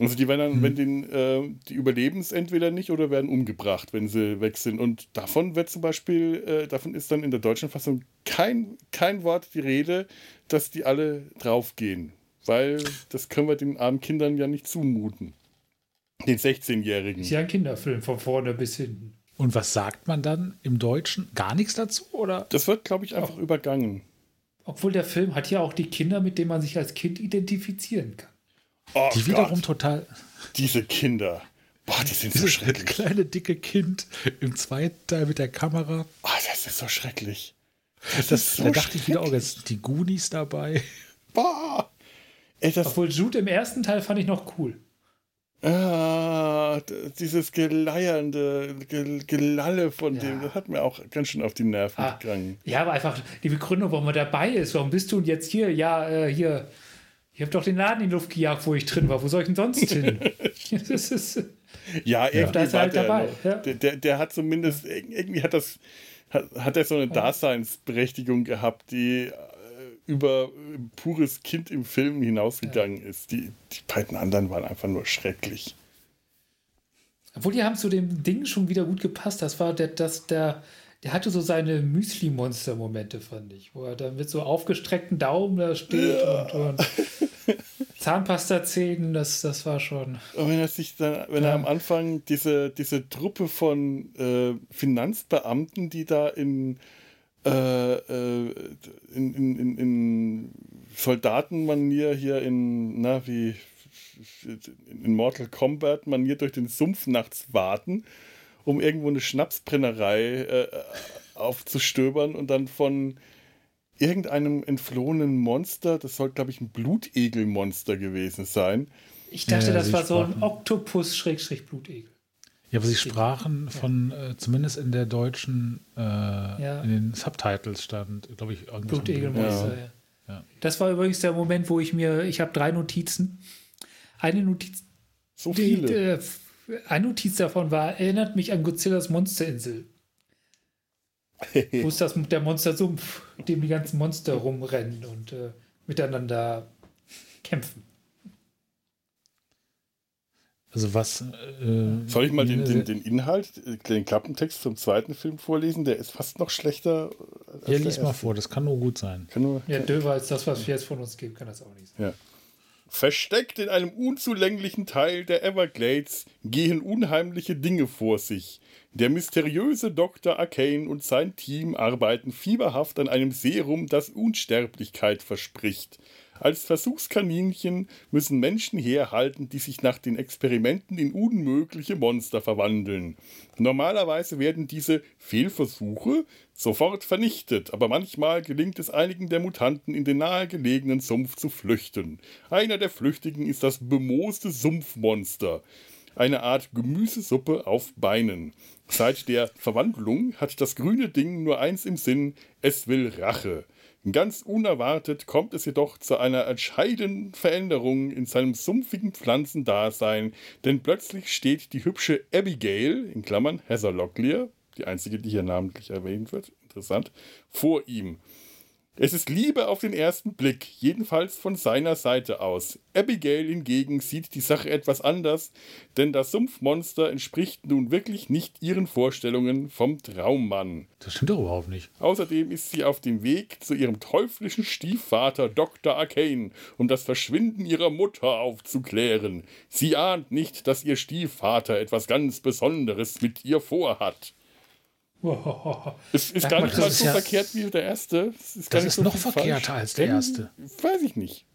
Also die werden dann, Hm. wenn den, äh, die überleben es entweder nicht oder werden umgebracht, wenn sie weg sind. Und davon wird zum Beispiel, äh, davon ist dann in der deutschen Fassung kein, kein Wort die Rede, dass die alle draufgehen. Weil das können wir den armen Kindern ja nicht zumuten. Den 16-Jährigen. Ist ja ein Kinderfilm von vorne bis hinten. Und was sagt man dann im Deutschen? Gar nichts dazu? Oder? Das wird, glaube ich, einfach übergangen. Obwohl der Film hat ja auch die Kinder, mit denen man sich als Kind identifizieren kann. Oh Die wiederum Gott, total. diese Kinder. Boah, die sind so schrecklich. kleine dicke Kind im zweiten Teil mit der Kamera. Oh, das ist so schrecklich. Das, Das, ist so da dachte ich wieder auch, schrecklich. jetzt sind die Goonies dabei. Boah. Ey, das, Obwohl Jude im ersten Teil fand ich noch cool. Ah, dieses geleiernde Ge Gelalle von Ja. dem, das hat mir auch ganz schön auf die Nerven Ah, gegangen. ja, aber einfach die Begründung, warum er dabei ist. Warum bist du denn jetzt hier? Ja, äh, hier. Ich habe doch den Laden in die Luft gejagt, wo ich drin war. Wo soll ich denn sonst hin? [laughs] [laughs] das ist, Ja, irgendwie Da ist er war halt der dabei, ja. Der, der, der hat zumindest, irgendwie hat das, hat, hat er so eine Daseinsberechtigung gehabt, die über äh, pures Kind im Film hinausgegangen ist. Die, die beiden anderen waren einfach nur schrecklich. obwohl die haben zu dem Ding schon wieder gut gepasst. Das war der, das, der, der hatte so seine Müsli-Monster-Momente, fand ich. Wo er dann mit so aufgestreckten Daumen da steht und, und [laughs] Zahnpasta-Zähnen. Das, das war schon. Und wenn er sich dann, wenn er Ja. am Anfang diese, diese Truppe von äh, Finanzbeamten, die da in, äh, äh, in, in, in, in Soldatenmanier hier in, na, wie in Mortal Kombat Manier durch den Sumpf nachts warten, um irgendwo eine Schnapsbrennerei äh, aufzustöbern und dann von irgendeinem entflohenen Monster, das soll, glaube ich, ein Blutegelmonster gewesen sein, Ich dachte, Ja, das war so ein Oktopus-Blutegel. Ja, aber sie sprachen von, äh, zumindest in der deutschen, äh, in den Subtitles stand, glaube ich, irgendwas Blutegelmonster, Ja. ja. Ja. Das war übrigens der Moment, wo ich mir, ich habe drei Notizen. Eine Notiz, so die, viele. äh, eine Notiz davon war, erinnert mich an Godzillas Monsterinsel. [laughs] Wo ist das der Monstersumpf, in dem die ganzen Monster rumrennen und äh, miteinander kämpfen. Also was. Äh, Soll ich mal den, den, den Inhalt, den Klappentext zum zweiten Film vorlesen? Der ist fast noch schlechter. als Ja, lies mal vor, das kann nur gut sein. Kann nur, Ja, döver als das, was wir jetzt von uns geben, kann das auch nicht sein. ja. Versteckt in einem unzulänglichen Teil der Everglades gehen unheimliche Dinge vor sich. Der mysteriöse Dr. Arcane und sein Team arbeiten fieberhaft an einem Serum, das Unsterblichkeit verspricht. Als Versuchskaninchen müssen Menschen herhalten, die sich nach den Experimenten in unmögliche Monster verwandeln. Normalerweise werden diese Fehlversuche sofort vernichtet, aber manchmal gelingt es einigen der Mutanten in den nahegelegenen Sumpf zu flüchten. Einer der Flüchtigen ist das bemooste Sumpfmonster. Eine Art Gemüsesuppe auf Beinen. Seit der Verwandlung hat das grüne Ding nur eins im Sinn, es will Rache. Ganz unerwartet kommt es jedoch zu einer entscheidenden Veränderung in seinem sumpfigen Pflanzendasein, denn plötzlich steht die hübsche Abigail, in Klammern Heather Locklear, die einzige, die hier namentlich erwähnt wird, interessant, vor ihm. Es ist Liebe auf den ersten Blick, jedenfalls von seiner Seite aus. Abigail hingegen sieht die Sache etwas anders, denn das Sumpfmonster entspricht nun wirklich nicht ihren Vorstellungen vom Traummann. Das stimmt doch überhaupt nicht. Außerdem ist sie auf dem Weg zu ihrem teuflischen Stiefvater Dr. Arcane, um das Verschwinden ihrer Mutter aufzuklären. Sie ahnt nicht, dass ihr Stiefvater etwas ganz Besonderes mit ihr vorhat. Wow. Es ist Sag gar nicht das mal so ja- verkehrt wie der erste. Es ist gar Das nicht ist so noch verkehrter falsch. als der Denn- erste. Weiß ich nicht.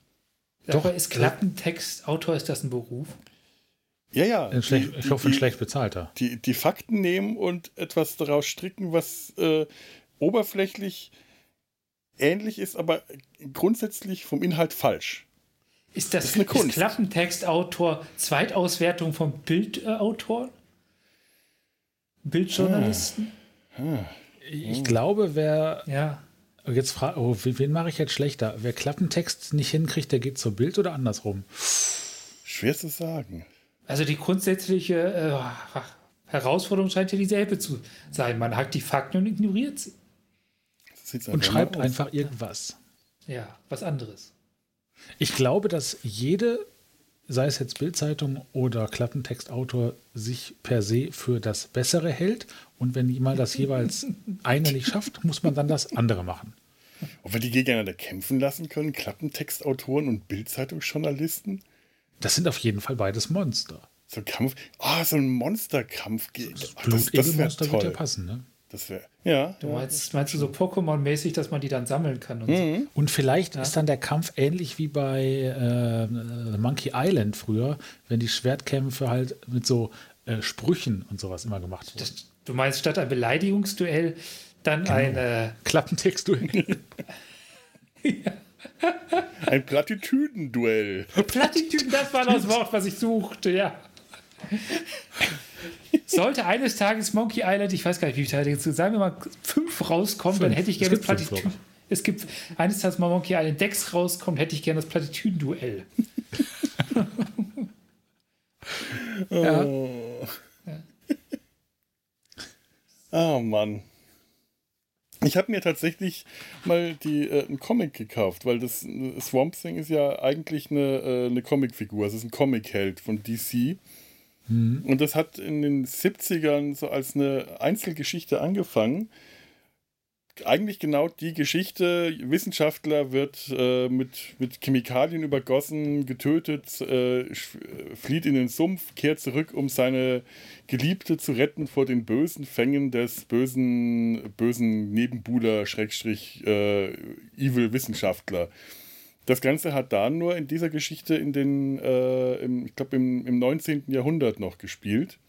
Doch, ist Klappentextautor, ist das ein Beruf? Ja, ja. Ein schlecht, die- ich hoffe, ein die- schlecht bezahlter. Die, die Fakten nehmen und etwas daraus stricken, was äh, oberflächlich ähnlich ist, aber grundsätzlich vom Inhalt falsch. Ist das, ist eine Kunst. ist Klappentextautor Zweitauswertung vom Bildautor? Bildjournalisten? Ich glaube, wer Ja. jetzt fragt, oh, wen mache ich jetzt schlechter? Wer Klappentext nicht hinkriegt, der geht zur Bild oder andersrum? Schwer zu sagen. Also die grundsätzliche äh, Herausforderung scheint ja dieselbe zu sein. Man hat die Fakten und ignoriert sie. Und schreibt einfach irgendwas. Ja, was anderes. Ich glaube, dass jede, sei es jetzt Bildzeitung oder Klappentextautor, sich per se für das Bessere hält. Und wenn jemand das jeweils eine nicht schafft, muss man dann das andere machen. Ob wir die gegeneinander kämpfen lassen können, Klappentextautoren und Bildzeitungsjournalisten? Das sind auf jeden Fall beides Monster. So ein Kampf. Ah, so ein Monsterkampf. Ach, Das, das wäre Blutegelmonster wird ja toll. passen, ne? Das wäre. Ja. Du ja. meinst, meinst du so Pokémon-mäßig, dass man die dann sammeln kann? Und so? Und vielleicht ist dann der Kampf ähnlich wie bei äh, Monkey Island früher, wenn die Schwertkämpfe halt mit so äh, Sprüchen und sowas immer gemacht wurden. Das, du meinst statt ein Beleidigungsduell dann Genau. ein äh, Klappentextduell. [laughs] Ein Plattitüdenduell. Plattitüden, das war das Wort, was ich suchte, ja. Sollte eines Tages Monkey Island, ich weiß gar nicht, wie viele Teile jetzt, sagen wir mal fünf rauskommen, dann Fünf. hätte ich gerne das Plattitüden. Es gibt eines Tages mal Monkey Island Dex rauskommt, hätte ich gerne das Plattitüden-Duell. [laughs] ja. Ah, Mann. Ich habe mir tatsächlich mal die, äh, einen Comic gekauft, weil das äh, Swamp Thing ist ja eigentlich eine, äh, eine Comicfigur. Es ist ein Comic-Held von DC. Und das hat in den 70ern so als eine Einzelgeschichte angefangen. Eigentlich genau die Geschichte, Wissenschaftler wird äh, mit, mit Chemikalien übergossen, getötet, äh, äh, flieht in den Sumpf, kehrt zurück, um seine Geliebte zu retten vor den bösen Fängen des bösen, bösen Nebenbuhler, Schrägstrich, äh, Evil Wissenschaftler. Das Ganze hat da nur in dieser Geschichte in den, äh, im, ich glaube, im, im 19. Jahrhundert noch gespielt.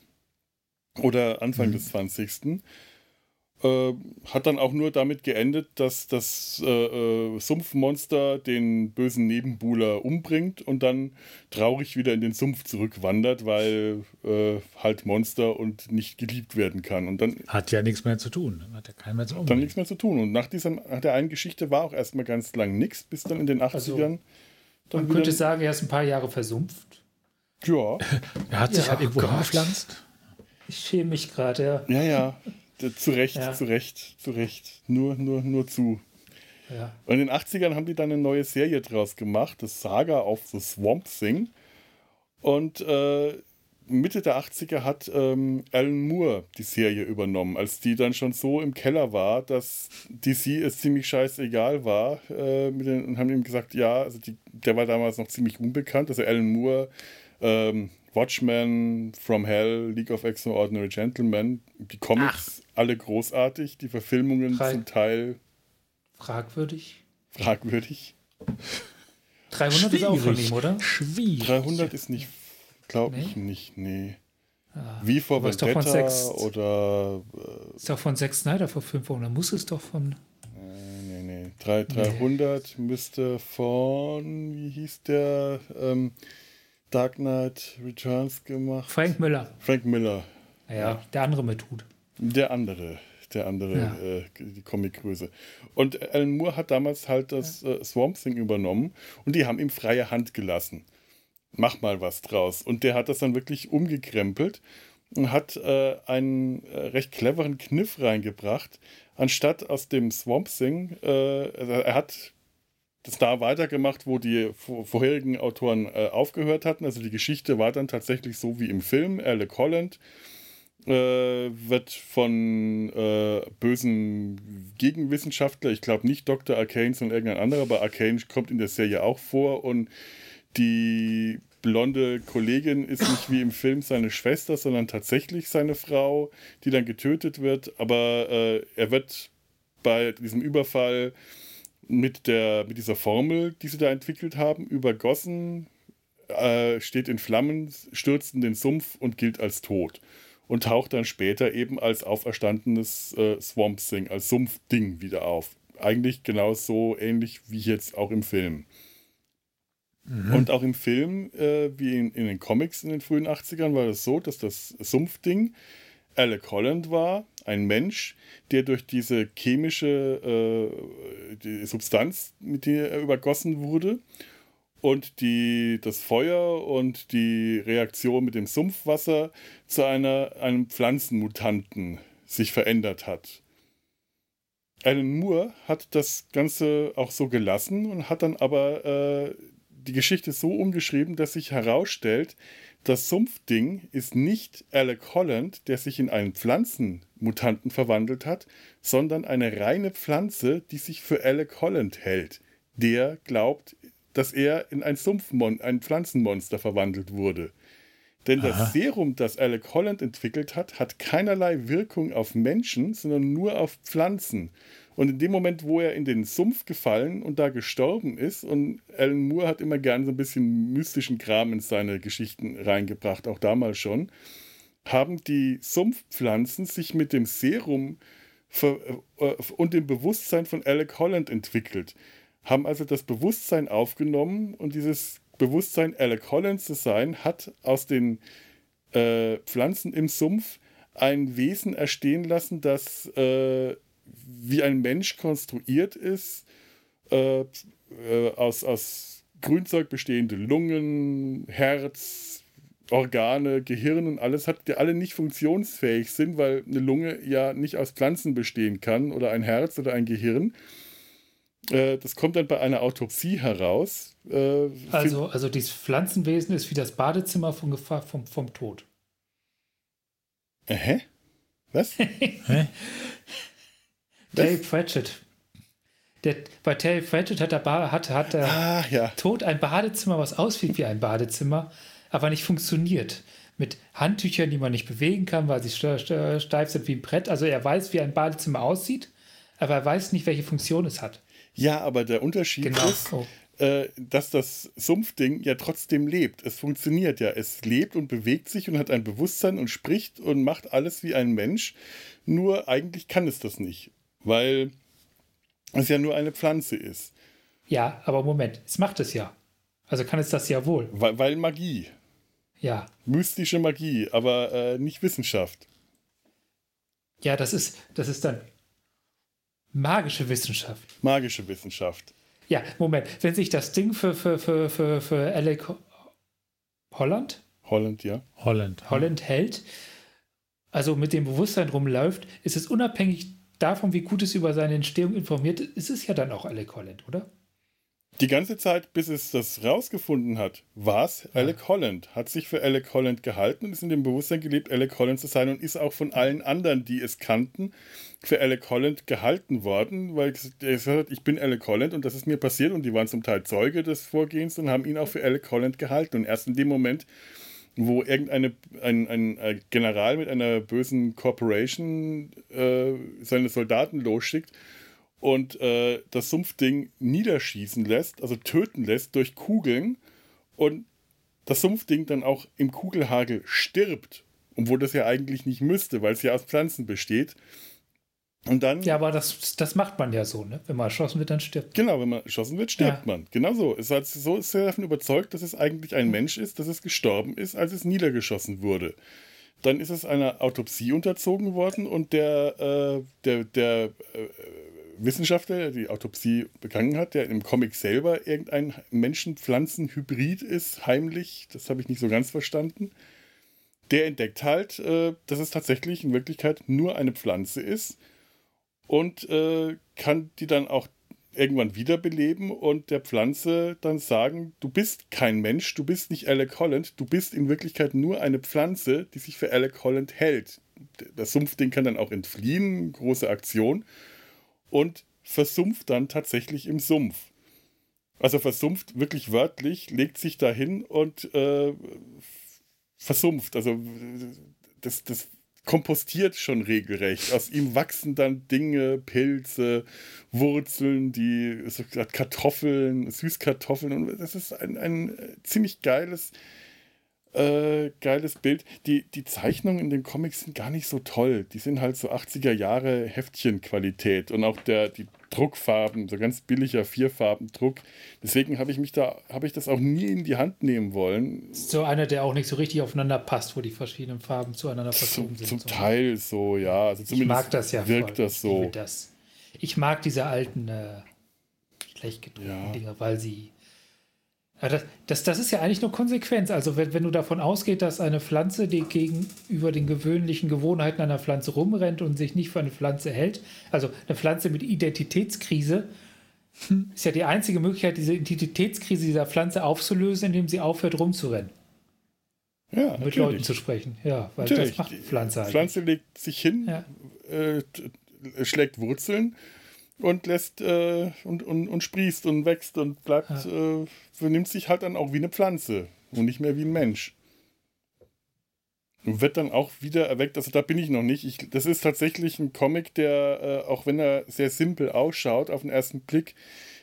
Oder Anfang des 20. Äh, hat dann auch nur damit geendet, dass das äh, äh, Sumpfmonster den bösen Nebenbuhler umbringt und dann traurig wieder in den Sumpf zurückwandert, weil äh, halt Monster und nicht geliebt werden kann. Und dann Hat ja nichts mehr zu tun. Hat ja keinen mehr zu dann umbringen. nichts mehr zu tun. Und nach, dieser, nach der einen Geschichte war auch erstmal ganz lang nichts, bis dann in den 80ern. Also, dann Man könnte sagen, er ist ein paar Jahre versumpft. ja, [laughs] Er hat sich Ja, halt irgendwo Gott. hingepflanzt. Ich schäme mich gerade, ja. ja, ja. [laughs] D- Zu Recht, Ja. zu Recht, zu Recht. Nur, nur, nur zu. ja. Und in den 80ern haben die dann eine neue Serie draus gemacht, das Saga of the Swamp Thing. Und äh, Mitte der 80er hat ähm, Alan Moore die Serie übernommen, als die dann schon so im Keller war, dass DC es ziemlich scheißegal war. Äh, den, und haben ihm gesagt, ja, also die, der war damals noch ziemlich unbekannt. Also Alan Moore, ähm, Watchmen, From Hell, League of Extraordinary Gentlemen, die Comics alle großartig, die Verfilmungen Drei. zum Teil Fragwürdig. fragwürdig. 300 ist auch von ihm, oder? Schwierig. 300 ist nicht, glaube ich Nee? nicht, nee. Wie vor doch von Vendetta Sex- oder Ist doch von Zack Snyder vor fünf Wochen. Da muss es doch von. nee, nee, Drei- 300 müsste von, wie hieß der, ähm, Dark Knight Returns gemacht? Frank Miller. Frank Miller, Ja, der andere mit Hut. der andere, der andere, Ja. äh, die Comicgröße. Und Alan Moore hat damals halt das äh, Swamp Thing übernommen und die haben ihm freie Hand gelassen. Mach mal was draus. Und der hat das dann wirklich umgekrempelt. und hat äh, einen äh, recht cleveren Kniff reingebracht. Anstatt aus dem Swamp Thing, äh, also er hat das da weitergemacht, wo die vorherigen Autoren äh, aufgehört hatten. Also die Geschichte war dann tatsächlich so wie im Film. Alec Holland äh, wird von äh, bösen Gegenwissenschaftler, ich glaube nicht Dr. Arcane, sondern irgendein anderer, aber Arcane kommt in der Serie auch vor und die blonde Kollegin ist nicht wie im Film seine Schwester, sondern tatsächlich seine Frau, die dann getötet wird. Aber äh, er wird bei diesem Überfall mit, der, mit dieser Formel, die sie da entwickelt haben, übergossen, äh, steht in Flammen, stürzt in den Sumpf und gilt als tot. Und taucht dann später eben als auferstandenes äh, Swamp Thing, als Sumpfding wieder auf. Eigentlich genau so ähnlich wie jetzt auch im Film. Mhm. Und auch im Film, äh, wie in, in, den Comics in den frühen 80ern, war es das so, dass das Sumpfding Alec Holland war, ein Mensch, der durch diese chemische äh, die Substanz, mit der er übergossen wurde, und die, das Feuer und die Reaktion mit dem Sumpfwasser zu einer, einem Pflanzenmutanten sich verändert hat. Alan Moore hat das Ganze auch so gelassen und hat dann aber äh, die Geschichte so umgeschrieben, dass sich herausstellt, das Sumpfding ist nicht Alec Holland, der sich in einen Pflanzenmutanten verwandelt hat, sondern eine reine Pflanze, die sich für Alec Holland hält. Der glaubt, dass er in ein Sumpfmon ein Pflanzenmonster verwandelt wurde. Denn Aha. das Serum, das Alec Holland entwickelt hat, hat keinerlei Wirkung auf Menschen, sondern nur auf Pflanzen. Und in dem Moment, wo er in den Sumpf gefallen und da gestorben ist, und Alan Moore hat immer gern so ein bisschen mystischen Kram in seine Geschichten reingebracht, auch damals schon, haben die Sumpfpflanzen sich mit dem Serum äh, und dem Bewusstsein von Alec Holland entwickelt. Haben also das Bewusstsein aufgenommen und dieses Bewusstsein, Alec Holland zu sein, hat aus den äh, Pflanzen im Sumpf ein Wesen erstehen lassen, das äh, wie ein Mensch konstruiert ist, äh, äh, aus, aus Grünzeug bestehende Lungen, Herz, Organe, Gehirn und alles hat, die alle nicht funktionsfähig sind, weil eine Lunge ja nicht aus Pflanzen bestehen kann oder ein Herz oder ein Gehirn. Äh, das kommt dann bei einer Autopsie heraus. Äh, also, also dieses Pflanzenwesen ist wie das Badezimmer vom, vom, vom Tod. Hä? Was? [laughs] Hä? Terry Pratchett. Der, bei Terry Pratchett hat der, ba hat, hat der ah, ja. Tod ein Badezimmer, was aussieht wie ein Badezimmer, aber nicht funktioniert. Mit Handtüchern, die man nicht bewegen kann, weil sie steif sind wie ein Brett. Also er weiß, wie ein Badezimmer aussieht, aber er weiß nicht, welche Funktion es hat. Ja, aber der Unterschied genau. ist, oh. äh, dass das Sumpfding ja trotzdem lebt. Es funktioniert ja. Es lebt und bewegt sich und hat ein Bewusstsein und spricht und macht alles wie ein Mensch. Nur eigentlich kann es das nicht weil es ja nur eine Pflanze ist. Ja, aber Moment, es macht es ja. Also kann es das ja wohl. Weil, weil Magie. Ja. Mystische Magie, aber äh, nicht Wissenschaft. Ja, das ist, das ist dann magische Wissenschaft. Magische Wissenschaft. Ja, Moment, wenn sich das Ding für, für, für, für, für Alec Holland? Holland, ja. Holland. Holland hält, also mit dem Bewusstsein rumläuft, ist es unabhängig davon, wie gut es über seine Entstehung informiert ist, es ja dann auch Alec Holland, oder? Die ganze Zeit, bis es das rausgefunden hat, war es. Alec Holland. Hat sich für Alec Holland gehalten und ist in dem Bewusstsein gelebt, Alec Holland zu sein und ist auch von allen anderen, die es kannten, für Alec Holland gehalten worden, weil er gesagt hat, ich bin Alec Holland und das ist mir passiert und die waren zum Teil Zeuge des Vorgehens und haben ihn auch für Alec Holland gehalten. Und erst in dem Moment, wo irgendein ein, ein General mit einer bösen Corporation äh, seine Soldaten losschickt und äh, das Sumpfding niederschießen lässt, also töten lässt durch Kugeln und das Sumpfding dann auch im Kugelhagel stirbt, obwohl das ja eigentlich nicht müsste, weil es ja aus Pflanzen besteht. Und dann, ja, aber das, das macht man ja so, ne? Wenn man erschossen wird, dann stirbt man. Genau, wenn man erschossen wird, stirbt ja. man. Genau so. Es hat so ist er davon überzeugt, dass es eigentlich ein Mensch ist, dass es gestorben ist, als es niedergeschossen wurde. Dann ist es einer Autopsie unterzogen worden und der, äh, der, der äh, Wissenschaftler, der die Autopsie begangen hat, der im Comic selber irgendein Menschen-Pflanzen-Hybrid ist, heimlich, das habe ich nicht so ganz verstanden, der entdeckt halt, äh, dass es tatsächlich in Wirklichkeit nur eine Pflanze ist und äh, kann die dann auch irgendwann wiederbeleben und der Pflanze dann sagen, du bist kein Mensch, du bist nicht Alec Holland, du bist in Wirklichkeit nur eine Pflanze, die sich für Alec Holland hält. Das Sumpfding kann dann auch entfliehen, große Aktion und versumpft dann tatsächlich im Sumpf. Also versumpft wirklich wörtlich, legt sich dahin und äh, versumpft. Also das, das kompostiert schon regelrecht. Aus ihm wachsen dann Dinge, Pilze, Wurzeln, die Kartoffeln, Süßkartoffeln. Und das ist ein, ein ziemlich geiles äh, geiles Bild. Die, die Zeichnungen in den Comics sind gar nicht so toll. Die sind halt so 80er Jahre Heftchenqualität und auch der, die Druckfarben, so ganz billiger Vierfarbendruck. Deswegen habe ich mich da, habe ich das auch nie in die Hand nehmen wollen. So einer, der auch nicht so richtig aufeinander passt, wo die verschiedenen Farben zueinander verschoben sind. Zum so. Teil so, ja. Also zumindest ich mag das ja wirkt voll. das so. Ich, das. ich mag diese alten äh, schlecht gedruckten ja. Dinger, weil sie das, das, das, ist ja eigentlich nur Konsequenz. Also wenn, wenn du davon ausgehst, dass eine Pflanze, die gegenüber den gewöhnlichen Gewohnheiten einer Pflanze rumrennt und sich nicht für eine Pflanze hält, also eine Pflanze mit Identitätskrise, hm. ist ja die einzige Möglichkeit, diese Identitätskrise dieser Pflanze aufzulösen, indem sie aufhört rumzurennen. Ja, mit natürlich. Leuten zu sprechen. Ja, weil natürlich. das macht Pflanze halt. Pflanze legt sich hin, ja. äh, schlägt Wurzeln und lässt äh, und, und, und sprießt und wächst und bleibt, ja. äh, benimmt sich halt dann auch wie eine Pflanze und nicht mehr wie ein Mensch. Und wird dann auch wieder erweckt, also da bin ich noch nicht. Ich, das ist tatsächlich ein Comic, der, äh, auch wenn er sehr simpel ausschaut, auf den ersten Blick,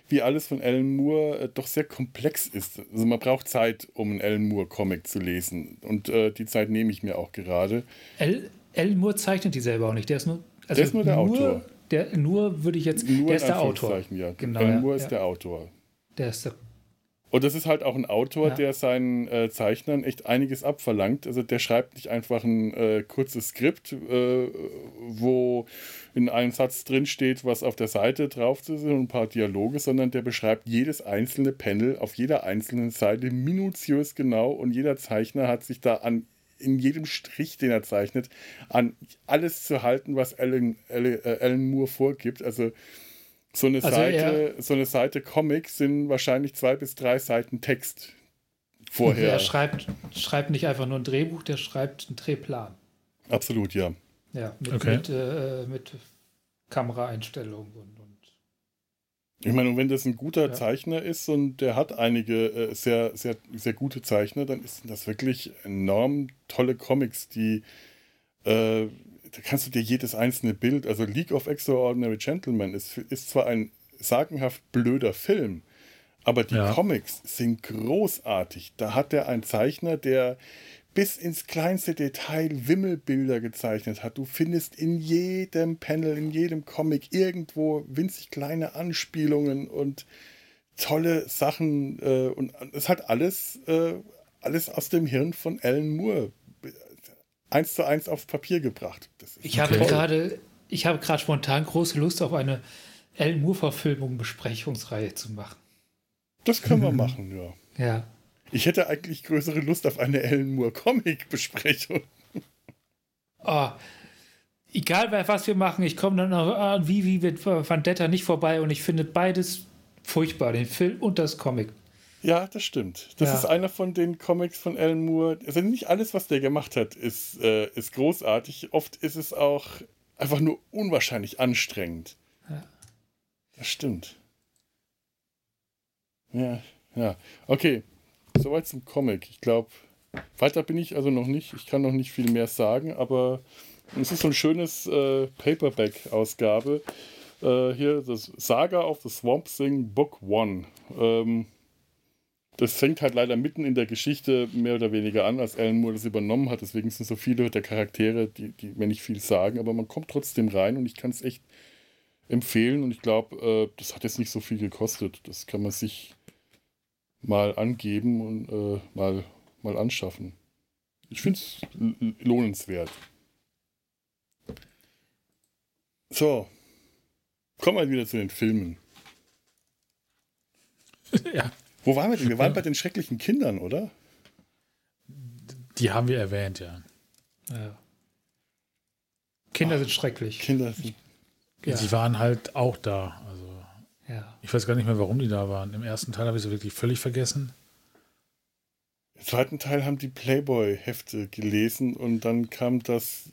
wie alles von Alan Moore, äh, doch sehr komplex ist. Also man braucht Zeit, um einen Alan Moore-Comic zu lesen. Und äh, die Zeit nehme ich mir auch gerade. Alan Moore zeichnet die selber auch nicht. Der ist nur, also der ist nur der nur, Autor. Der, nur würde ich jetzt. Nur der ist der Autor. Ja. Genau, Alan Moore ja, ist der Autor. Der ist der. Und das ist halt auch ein Autor, der seinen äh, Zeichnern echt einiges abverlangt. Also der schreibt nicht einfach ein äh, kurzes Skript, äh, wo in einem Satz drin steht, was auf der Seite drauf ist und ein paar Dialoge, sondern der beschreibt jedes einzelne Panel auf jeder einzelnen Seite minutiös genau und jeder Zeichner hat sich da an in jedem Strich, den er zeichnet, an alles zu halten, was Alan, Alan, äh, Alan Moore vorgibt. Also so eine, also Seite, so eine Seite Comic sind wahrscheinlich zwei bis drei Seiten Text vorher. Er schreibt, schreibt nicht einfach nur ein Drehbuch, der schreibt einen Drehplan. Absolut, ja. Ja, mit, okay. mit, äh, mit Kameraeinstellungen und ich meine, wenn das ein guter ja. Zeichner ist und der hat einige äh, sehr, sehr, sehr gute Zeichner, dann ist das wirklich enorm tolle Comics, die äh, da kannst du dir jedes einzelne Bild, also League of Extraordinary Gentlemen ist, ist zwar ein sagenhaft blöder Film, aber die ja. Comics sind großartig. Da hat er einen Zeichner, der bis ins kleinste Detail Wimmelbilder gezeichnet hat. Du findest in jedem Panel, in jedem Comic irgendwo winzig kleine Anspielungen und tolle Sachen. Äh, und es hat alles, äh, alles aus dem Hirn von Alan Moore eins zu eins aufs Papier gebracht. ich habe gerade, ich habe gerade spontan große Lust auf eine Alan Moore-Verfilmung Besprechungsreihe zu machen. Das können wir machen, ja. Ja. Ich hätte eigentlich größere Lust auf eine Alan Moore Comic-Besprechung. Oh, egal was wir machen, ich komme dann noch an Vivi mit Vendetta nicht vorbei und ich finde beides furchtbar, den Film und das Comic. Ja, das stimmt. Das ja. ist einer von den Comics von Alan Moore. Also nicht alles, was der gemacht hat, ist, äh, ist großartig. Oft ist es auch einfach nur unwahrscheinlich anstrengend. Ja. Das stimmt. Ja, ja. Okay, Soweit zum Comic. Ich glaube, weiter bin ich also noch nicht. Ich kann noch nicht viel mehr sagen, aber es ist so ein schönes äh, Paperback-Ausgabe. Äh, hier das Saga of the Swamp Thing Book One. Ähm, das fängt halt leider mitten in der Geschichte mehr oder weniger an, als Alan Moore das übernommen hat. Deswegen sind so viele der Charaktere, die, die mir nicht viel sagen, aber man kommt trotzdem rein und ich kann es echt empfehlen. Und ich glaube, äh, das hat jetzt nicht so viel gekostet. Das kann man sich mal angeben und äh, mal, mal anschaffen. Ich finde es lohnenswert. So, kommen wir wieder zu den Filmen. [laughs] ja. Wo waren wir denn? Wir waren bei den schrecklichen Kindern, oder? Die haben wir erwähnt, ja. Ja. Kinder sind schrecklich. Kinder sind. Ja. Die waren halt auch da. Ja. ich weiß gar nicht mehr, warum die da waren. Im ersten Teil habe ich sie wirklich völlig vergessen. Im zweiten Teil haben die Playboy-Hefte gelesen und dann kam das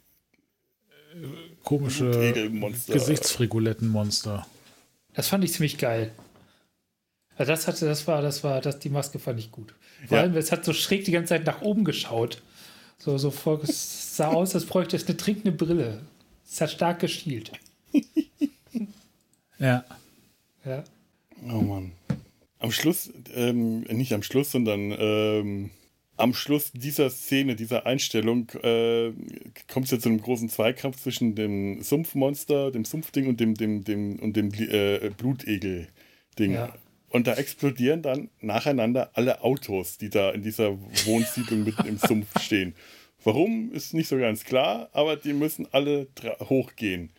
Komische Blutegelmonster. Gesichtsfrigulettenmonster. Das fand ich ziemlich geil. Also das hatte, das war, das war, das, die Maske fand ich gut. Vor Ja. allem, es hat so schräg die ganze Zeit nach oben geschaut. So, so vor, es sah aus, als bräuchte es eine trinkende Brille. Es hat stark geschielt. [laughs] Ja. Ja. Oh Mann. Am Schluss, ähm, nicht am Schluss, sondern ähm, am Schluss dieser Szene, dieser Einstellung, äh, kommt es ja zu einem großen Zweikampf zwischen dem Sumpfmonster, dem Sumpfding und dem, dem, dem, und dem äh, Blutegel-Ding. Ja. Und da explodieren dann nacheinander alle Autos, die da in dieser Wohnsiedlung mitten im Sumpf stehen. Warum, ist nicht so ganz klar, aber die müssen alle hochgehen.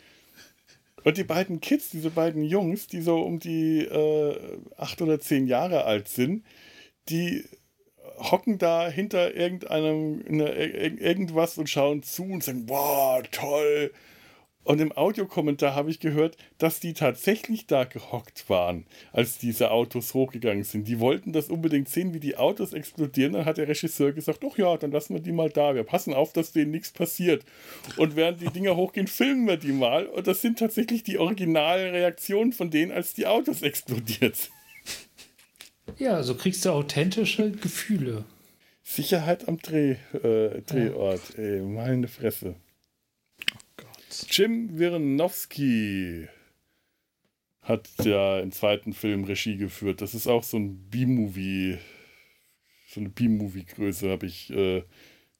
Und die beiden Kids, diese beiden Jungs, die so um die äh, oder zehn Jahre alt sind, die hocken da hinter irgendeinem ne, ir- irgendwas und schauen zu und sagen, wow, toll. Und im Audiokommentar habe ich gehört, dass die tatsächlich da gehockt waren, als diese Autos hochgegangen sind. Die wollten das unbedingt sehen, wie die Autos explodieren. Dann hat der Regisseur gesagt, ach ja, dann lassen wir die mal da. Wir passen auf, dass denen nichts passiert. Und während die Dinger hochgehen, filmen wir die mal. Und das sind tatsächlich die Originalreaktionen von denen, als die Autos explodiert sind. Ja, so kriegst du authentische Gefühle. Sicherheit am Dreh, äh, Drehort. Ey, meine Fresse. Jim Wirenowski hat ja im zweiten Film Regie geführt. Das ist auch so ein B-Movie, so eine B-Movie-Größe habe ich äh,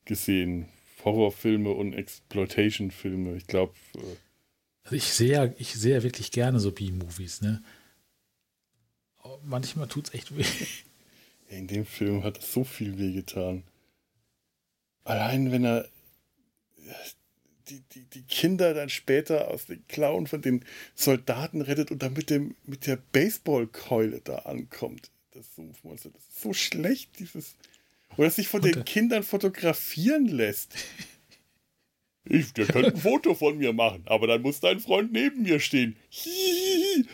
gesehen. Horrorfilme und Exploitation-Filme. Ich glaube, äh, Also ich sehe ja, ich sehe ja wirklich gerne so B-Movies, ne? Aber manchmal tut es echt weh. in dem Film hat es so viel wehgetan. Allein wenn er die, die, die Kinder dann später aus den Klauen von den Soldaten rettet und dann mit, dem, mit der Baseballkeule da ankommt. Das Sumpfmonster. Das ist so schlecht, dieses. Oder sich von den der- Kindern fotografieren lässt. Ich, der könnte ein [laughs] Foto von mir machen, aber dann muss dein Freund neben mir stehen. Hihihi.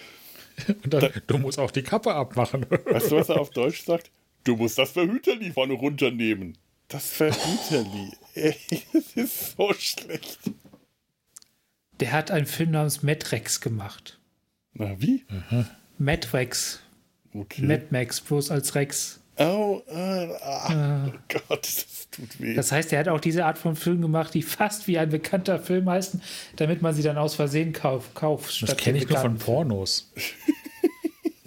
[laughs] Und dann, du musst auch die Kappe abmachen. Weißt du, was er auf Deutsch sagt? Du musst das Verhüterli vorne runternehmen. Das Verhüterli. [laughs] Ey, das ist so schlecht. Der hat einen Film namens Matrix gemacht. Na, wie? Matrix. Okay. Mad Max, bloß als Rex. oh, äh, ah, oh Gott, das tut weh. Das heißt, er hat auch diese Art von Film gemacht, die fast wie ein bekannter Film heißen, damit man sie dann aus Versehen kauf, kauft. Das statt kenne ich nur von. Pornos.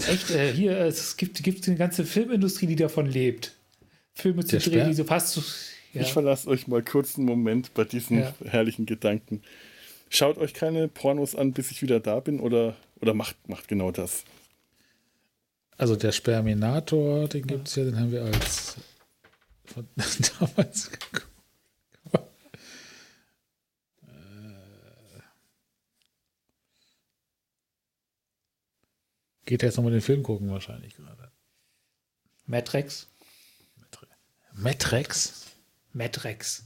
Echt, äh, hier, äh, es gibt, gibt eine ganze Filmindustrie, die davon lebt. Filme zu Der drehen, Sperr- die so fast so. Ja. Ich verlasse euch mal kurz einen Moment bei diesen Ja. herrlichen Gedanken. Schaut euch keine Pornos an, bis ich wieder da bin oder, oder macht, macht genau das. Also der Sperminator, den gibt es ja, den haben wir als von [laughs] damals geguckt. Äh, Geht er jetzt nochmal den Film gucken wahrscheinlich gerade. Matrix. Matrix? Matrix.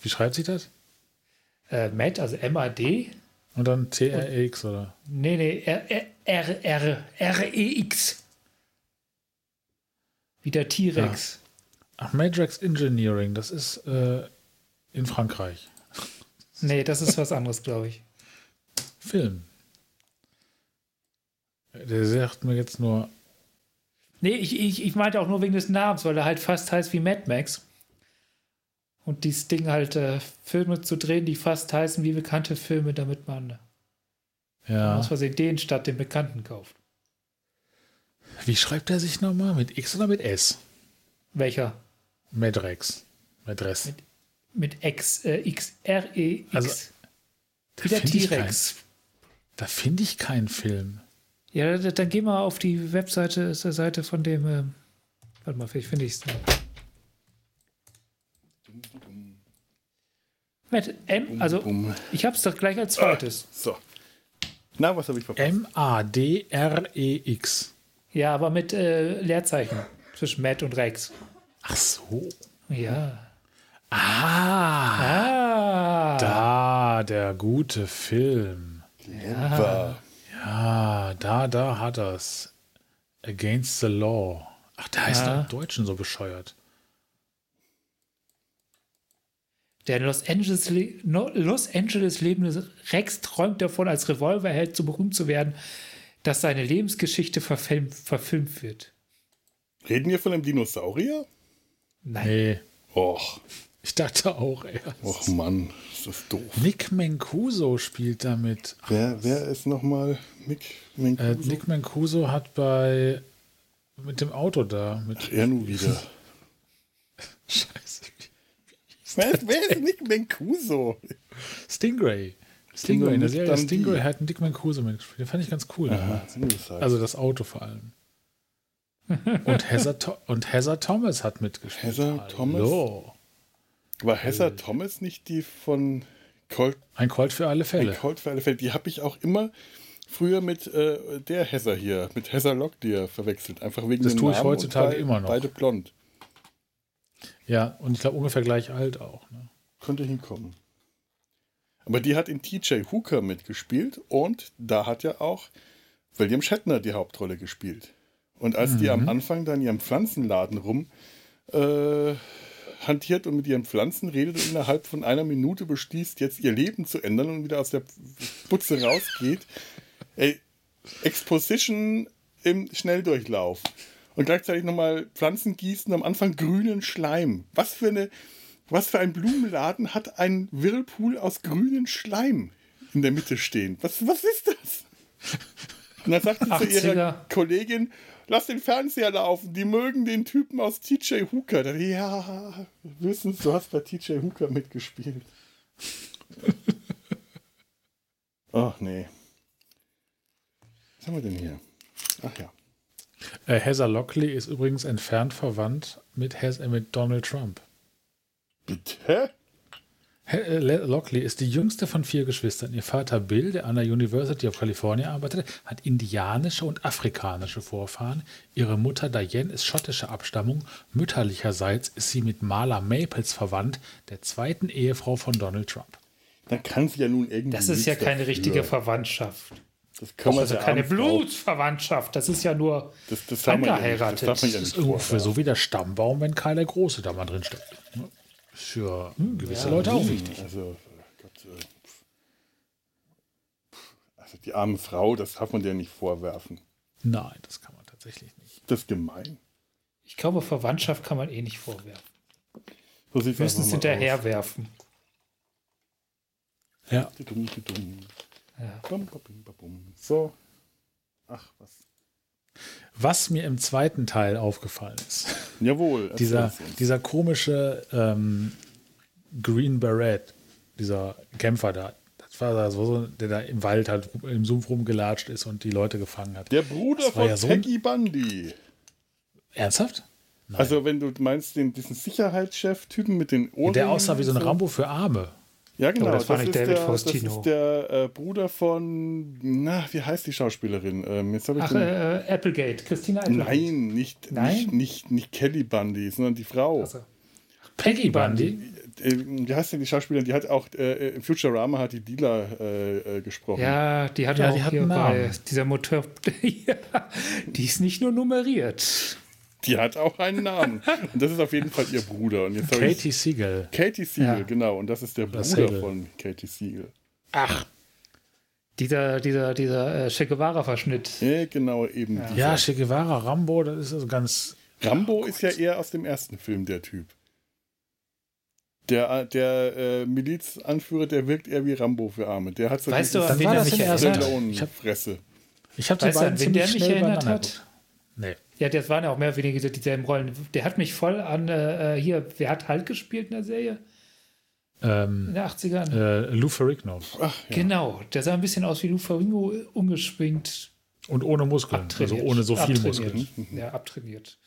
Wie schreibt sich das? Äh, Mat, also M-A-D. Und dann TRX oder? Nee, nee, R, R, R, R, R-E-X. Wie der T-Rex. Ach, Matrix Engineering, das ist äh, in Frankreich. Nee, das ist was anderes, glaube ich. Film. Der sagt mir jetzt nur, Nee, ich, ich, ich meinte auch nur wegen des Namens, weil er halt fast heißt wie Mad Max. Und dieses Ding halt äh, Filme zu drehen, die fast heißen wie bekannte Filme, damit man ja. aus Versehen den statt den Bekannten kauft. Wie schreibt er sich nochmal? Mit X oder mit S? Welcher? Matrix. Madress. Mit X, äh, X, R, E, X. Also, wie der T-Rex. Da finde ich keinen Film. Ja, dann, geh mal auf die Webseite, ist der Seite von dem. Ähm, warte mal, vielleicht finde ich es. Mit M, also Bum. ich habe es doch gleich als zweites. So. Na, was habe ich verpasst? M-A-D-R-E-X. Ja, aber mit äh, Leerzeichen zwischen Matt und Rex. Ach so. Ja. Ah, Ah. da, der gute Film. Clever. Ja, da, da hat er's. Against the Law. Ach, der heißt Ja. im Deutschen so bescheuert. Der in Los Angeles, Los Angeles lebende Rex träumt davon, als Revolverheld so berühmt zu werden, dass seine Lebensgeschichte verfilm verfilmt wird. Reden wir von einem Dinosaurier? Nein. Nee, Och, ich dachte auch erst. och Mann, ist das doof. Nick Mancuso spielt damit. Wer, wer ist nochmal Mick Äh, Mancuso? Nick Mancuso hat bei mit dem Auto da. Mit, Ach, er nun wieder. [laughs] Scheiße. wer, ist, wer ist Nick Mancuso? Stingray. Stingray, in der Nick Serie. Stingray hat Nick Mancuso mitgespielt. Den fand ich ganz cool. Aha. Also das Auto vor allem. Und Heather, Tho- und Heather Thomas hat mitgespielt. Heather Thomas? Hallo. War Heather Thomas nicht die von Colt, Ein Colt für alle Fälle. Colt für alle Fälle? Die habe ich auch immer früher mit äh, der Heather hier, mit Heather Locklear verwechselt. Einfach wegen Das tue ich Namen heutzutage immer noch. Beide blond. Ja, und ich glaube ungefähr gleich alt auch. Ne? Könnte hinkommen. Aber die hat in TJ Hooker mitgespielt und da hat ja auch William Shatner die Hauptrolle gespielt. Und als die Mhm. am Anfang dann in ihrem Pflanzenladen rum äh, hantiert und mit ihren Pflanzen redet und innerhalb von einer Minute beschließt, jetzt ihr Leben zu ändern und wieder aus der Putze rausgeht, ey, Exposition im Schnelldurchlauf. Und gleichzeitig nochmal Pflanzen gießen, am Anfang grünen Schleim. Was für eine, was für ein Blumenladen hat ein Whirlpool aus grünen Schleim in der Mitte stehen? Was, was ist das? Und dann sagt sie zu 80er. ihrer Kollegin, lass den Fernseher laufen, die mögen den Typen aus TJ Hooker. Ja, wissen du hast bei TJ Hooker mitgespielt. [laughs] Ach nee. Was haben wir denn hier? Ach ja. Äh, Heather Lockley ist übrigens entfernt verwandt mit, Hez- äh, mit Donald Trump. Bitte? Äh, Le- Lockley ist die jüngste von vier Geschwistern. Ihr Vater Bill, der an der University of California arbeitete, hat indianische und afrikanische Vorfahren. Ihre Mutter Diane ist schottischer Abstammung. Mütterlicherseits ist sie mit Marla Maples verwandt, der zweiten Ehefrau von Donald Trump. Dann kann sie ja nun irgendwie. Das ist ja keine dafür. richtige Verwandtschaft. Das kann man Also keine Blutsverwandtschaft. Das ist ja nur Das, das ja das angeheiratet. ja Das nicht ist ungefähr so wie der Stammbaum, wenn Karl der Große da mal drin steckt. Für gewisse Leute auch wichtig. Also, äh, Gott, äh, also die arme Frau, das darf man der nicht vorwerfen. Nein, das kann man tatsächlich nicht. Das ist gemein. Ich glaube, Verwandtschaft kann man eh nicht vorwerfen. So sieht's Höchstens hinterherwerfen. Ja. Ja. So. Ach, was. Was mir im zweiten Teil aufgefallen ist, [laughs] Jawohl. dieser, dieser komische ähm, Green Beret, dieser Kämpfer da, das war da so, der da im Wald halt im Sumpf rumgelatscht ist und die Leute gefangen hat. Der Bruder Das war von ja so Peggy Bundy. Ernsthaft? Also, wenn du meinst, den, diesen Sicherheitschef-Typen mit den Ohren. Der aussah wie so ein Rambo für Arme. Ja, genau. Aber das war nicht ist David der, das ist der äh, Bruder von. Na, wie heißt die Schauspielerin? Ähm, jetzt habe ich Ach, den. äh, Applegate. Christina Applegate. Nein, nicht, Nein? Nicht, nicht, nicht Kelly Bundy, sondern die Frau. Also, Peggy Bundy. Äh, wie heißt denn die Schauspielerin? Die hat auch äh, in Futurama hat die Dealer äh, äh, gesprochen. ja, die hat Ja, auch die hat hier bei dieser Motor. [laughs] ja, die ist nicht nur nummeriert. [laughs] Die hat auch einen Namen. Und das ist auf jeden Fall ihr Bruder. Und jetzt habe ich Katie Siegel. Katie Siegel, Ja. genau. Und das ist der Bruder Siegel. von Katie Siegel. Ach. Dieser, dieser, dieser äh, Che Guevara-Verschnitt. Ja, genau, eben. dieser. Ja, Che Guevara, Rambo, das ist also ganz. Rambo ist ja eher aus dem ersten Film der Typ. Der, der äh, Milizanführer, der wirkt eher wie Rambo für Arme. Der hat so Weißt du, an wen er mich erinnert? Ich hab- Stallone-Fresse. Ich habe die Weißt du, beiden an wen der ziemlich mich schnell erinnert hat? geguckt. Ja, das waren ja auch mehr oder weniger dieselben Rollen. Der hat mich voll an, äh, hier, wer hat Hulk gespielt in der Serie? In Ähm, den 80ern? äh, Lou Ferrigno. Ach, ja. Genau, der sah ein bisschen aus wie Lou Ferrigno, umgeschwingt, Und ohne Muskeln. abtrainiert. Also ohne so viel abtrainiert. Muskeln. Ja, abtrainiert.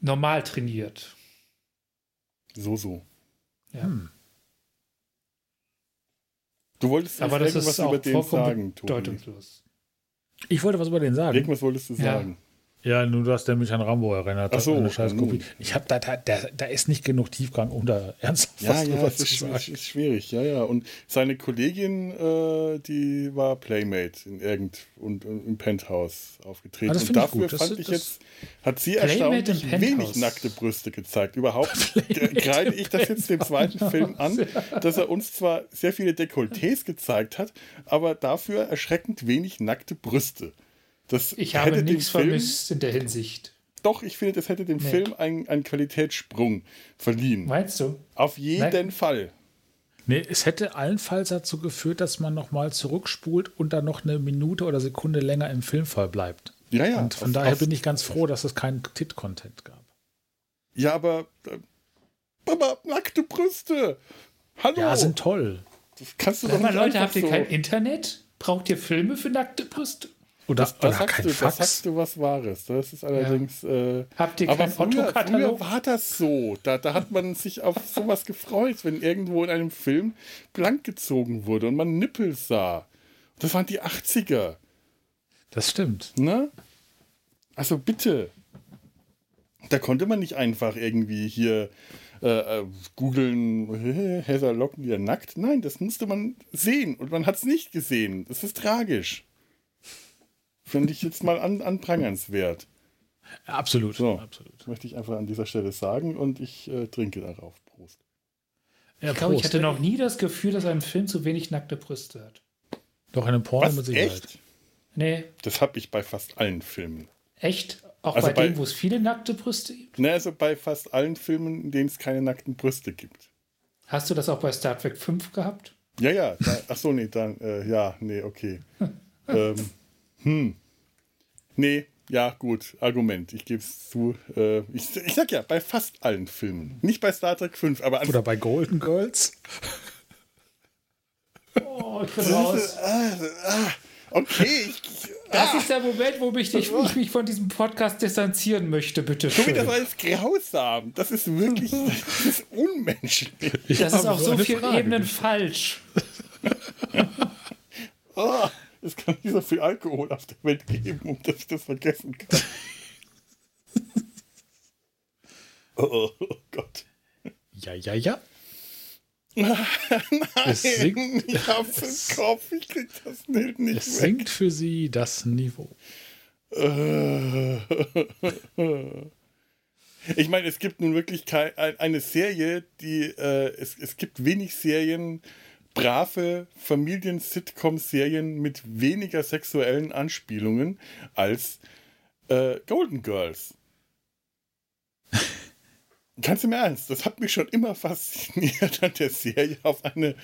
Normal trainiert. So, so. Ja. Hm. Du wolltest Aber das ist auch über den sagen, Tobi. bedeutungslos. Ich wollte was über den sagen. Irgendwas wolltest du Ja. sagen. Ja, nur du hast nämlich an Rambo erinnert. Ach so, eine Scheißkopie. nun. Ich habe da, da, da, da ist nicht genug Tiefgang, um da ernsthaft Ja, was ja, drüber zu ist, sagen. es ist schwierig, ja, ja. Und seine Kollegin, äh, die war Playmate in irgend und, und im Penthouse aufgetreten. Ah, das und find ich dafür gut. Das- fand ich das- jetzt, hat sie Playmate erstaunlich wenig nackte Brüste gezeigt. Überhaupt [laughs] kreide ich das jetzt dem zweiten Film an, dass er uns zwar sehr viele Dekolletés gezeigt hat, aber dafür erschreckend wenig nackte Brüste. Das Ich habe nichts Film- vermisst in der Hinsicht. Doch, ich finde, das hätte dem Nee. Film einen, einen Qualitätssprung verliehen. Meinst du? Auf jeden Nein. Fall. Nee, es hätte allenfalls dazu geführt, dass man nochmal zurückspult und dann noch eine Minute oder Sekunde länger im Filmfall bleibt. Ja, ja. und von auf- daher auf- bin ich ganz froh, dass es keinen Tit-Content gab. Ja, aber. äh, Aber nackte Brüste! Hallo! Ja, sind toll. das kannst du Sag doch mal, nicht Leute, habt ihr so. kein Internet? Braucht ihr Filme für nackte Brüste? Oder, Das, das, oder sagst kein du, das Fax. sagst du was Wahres. Das ist allerdings. Äh, Habt ihr aber früher, früher war das so. Da, da hat man sich auf sowas gefreut, wenn irgendwo in einem Film blank gezogen wurde und man Nippel sah. Das waren die 80er. Das stimmt. Ne? Also bitte. Da konnte man nicht einfach irgendwie hier äh, äh, googeln, [laughs] Heather Locklear nackt. Nein, das musste man sehen und man hat es nicht gesehen. Das ist tragisch. Finde ich jetzt mal an, anprangernswert. Absolut. So. Absolut. Das möchte ich einfach an dieser Stelle sagen und ich äh, trinke darauf. Prost. Ja, Ich glaube, ich hatte noch nie das Gefühl, dass ein Film zu wenig nackte Brüste hat. Doch in einem Porno mit? Sicherheit. Echt? Nee, Das habe ich bei fast allen Filmen. echt? Auch Also bei, bei- denen, wo es viele nackte Brüste gibt? Ne, also bei fast allen Filmen, in denen es keine nackten Brüste gibt. Hast du das auch bei Star Trek 5 gehabt? Ja, ja. Da, ach so, nee, dann, äh, ja, nee, okay. [laughs] ähm, hm. Nee, ja, gut, Argument. Ich gebe es zu. Äh, ich, ich sag ja, bei fast allen Filmen. Nicht bei Star Trek 5, aber an Oder bei Golden Girls. Oh, ich bin raus. Okay, ich, Das ah, ist der Moment, wo ich, ich, ich mich von diesem Podcast distanzieren möchte, bitte das schön. war jetzt grausam. Das ist wirklich, das ist unmenschlich. Ich Das ist auf so vielen. Ebenen falsch. Oh, es kann nicht so viel Alkohol auf der Welt geben, um dass ich das vergessen kann. [laughs] Oh, oh Gott. Ja, ja, ja. Es sinkt, Ich hab's im Kopf, ich krieg das nicht, nicht es weg. sinkt für sie das Niveau. Äh. Ich meine, es gibt nun wirklich kei- ein- eine Serie, die äh, es, es gibt wenig Serien, brave Familien-Sitcom-Serien mit weniger sexuellen Anspielungen als äh, Golden Girls. [laughs] Ganz im Ernst, das hat mich schon immer fasziniert an der Serie auf eine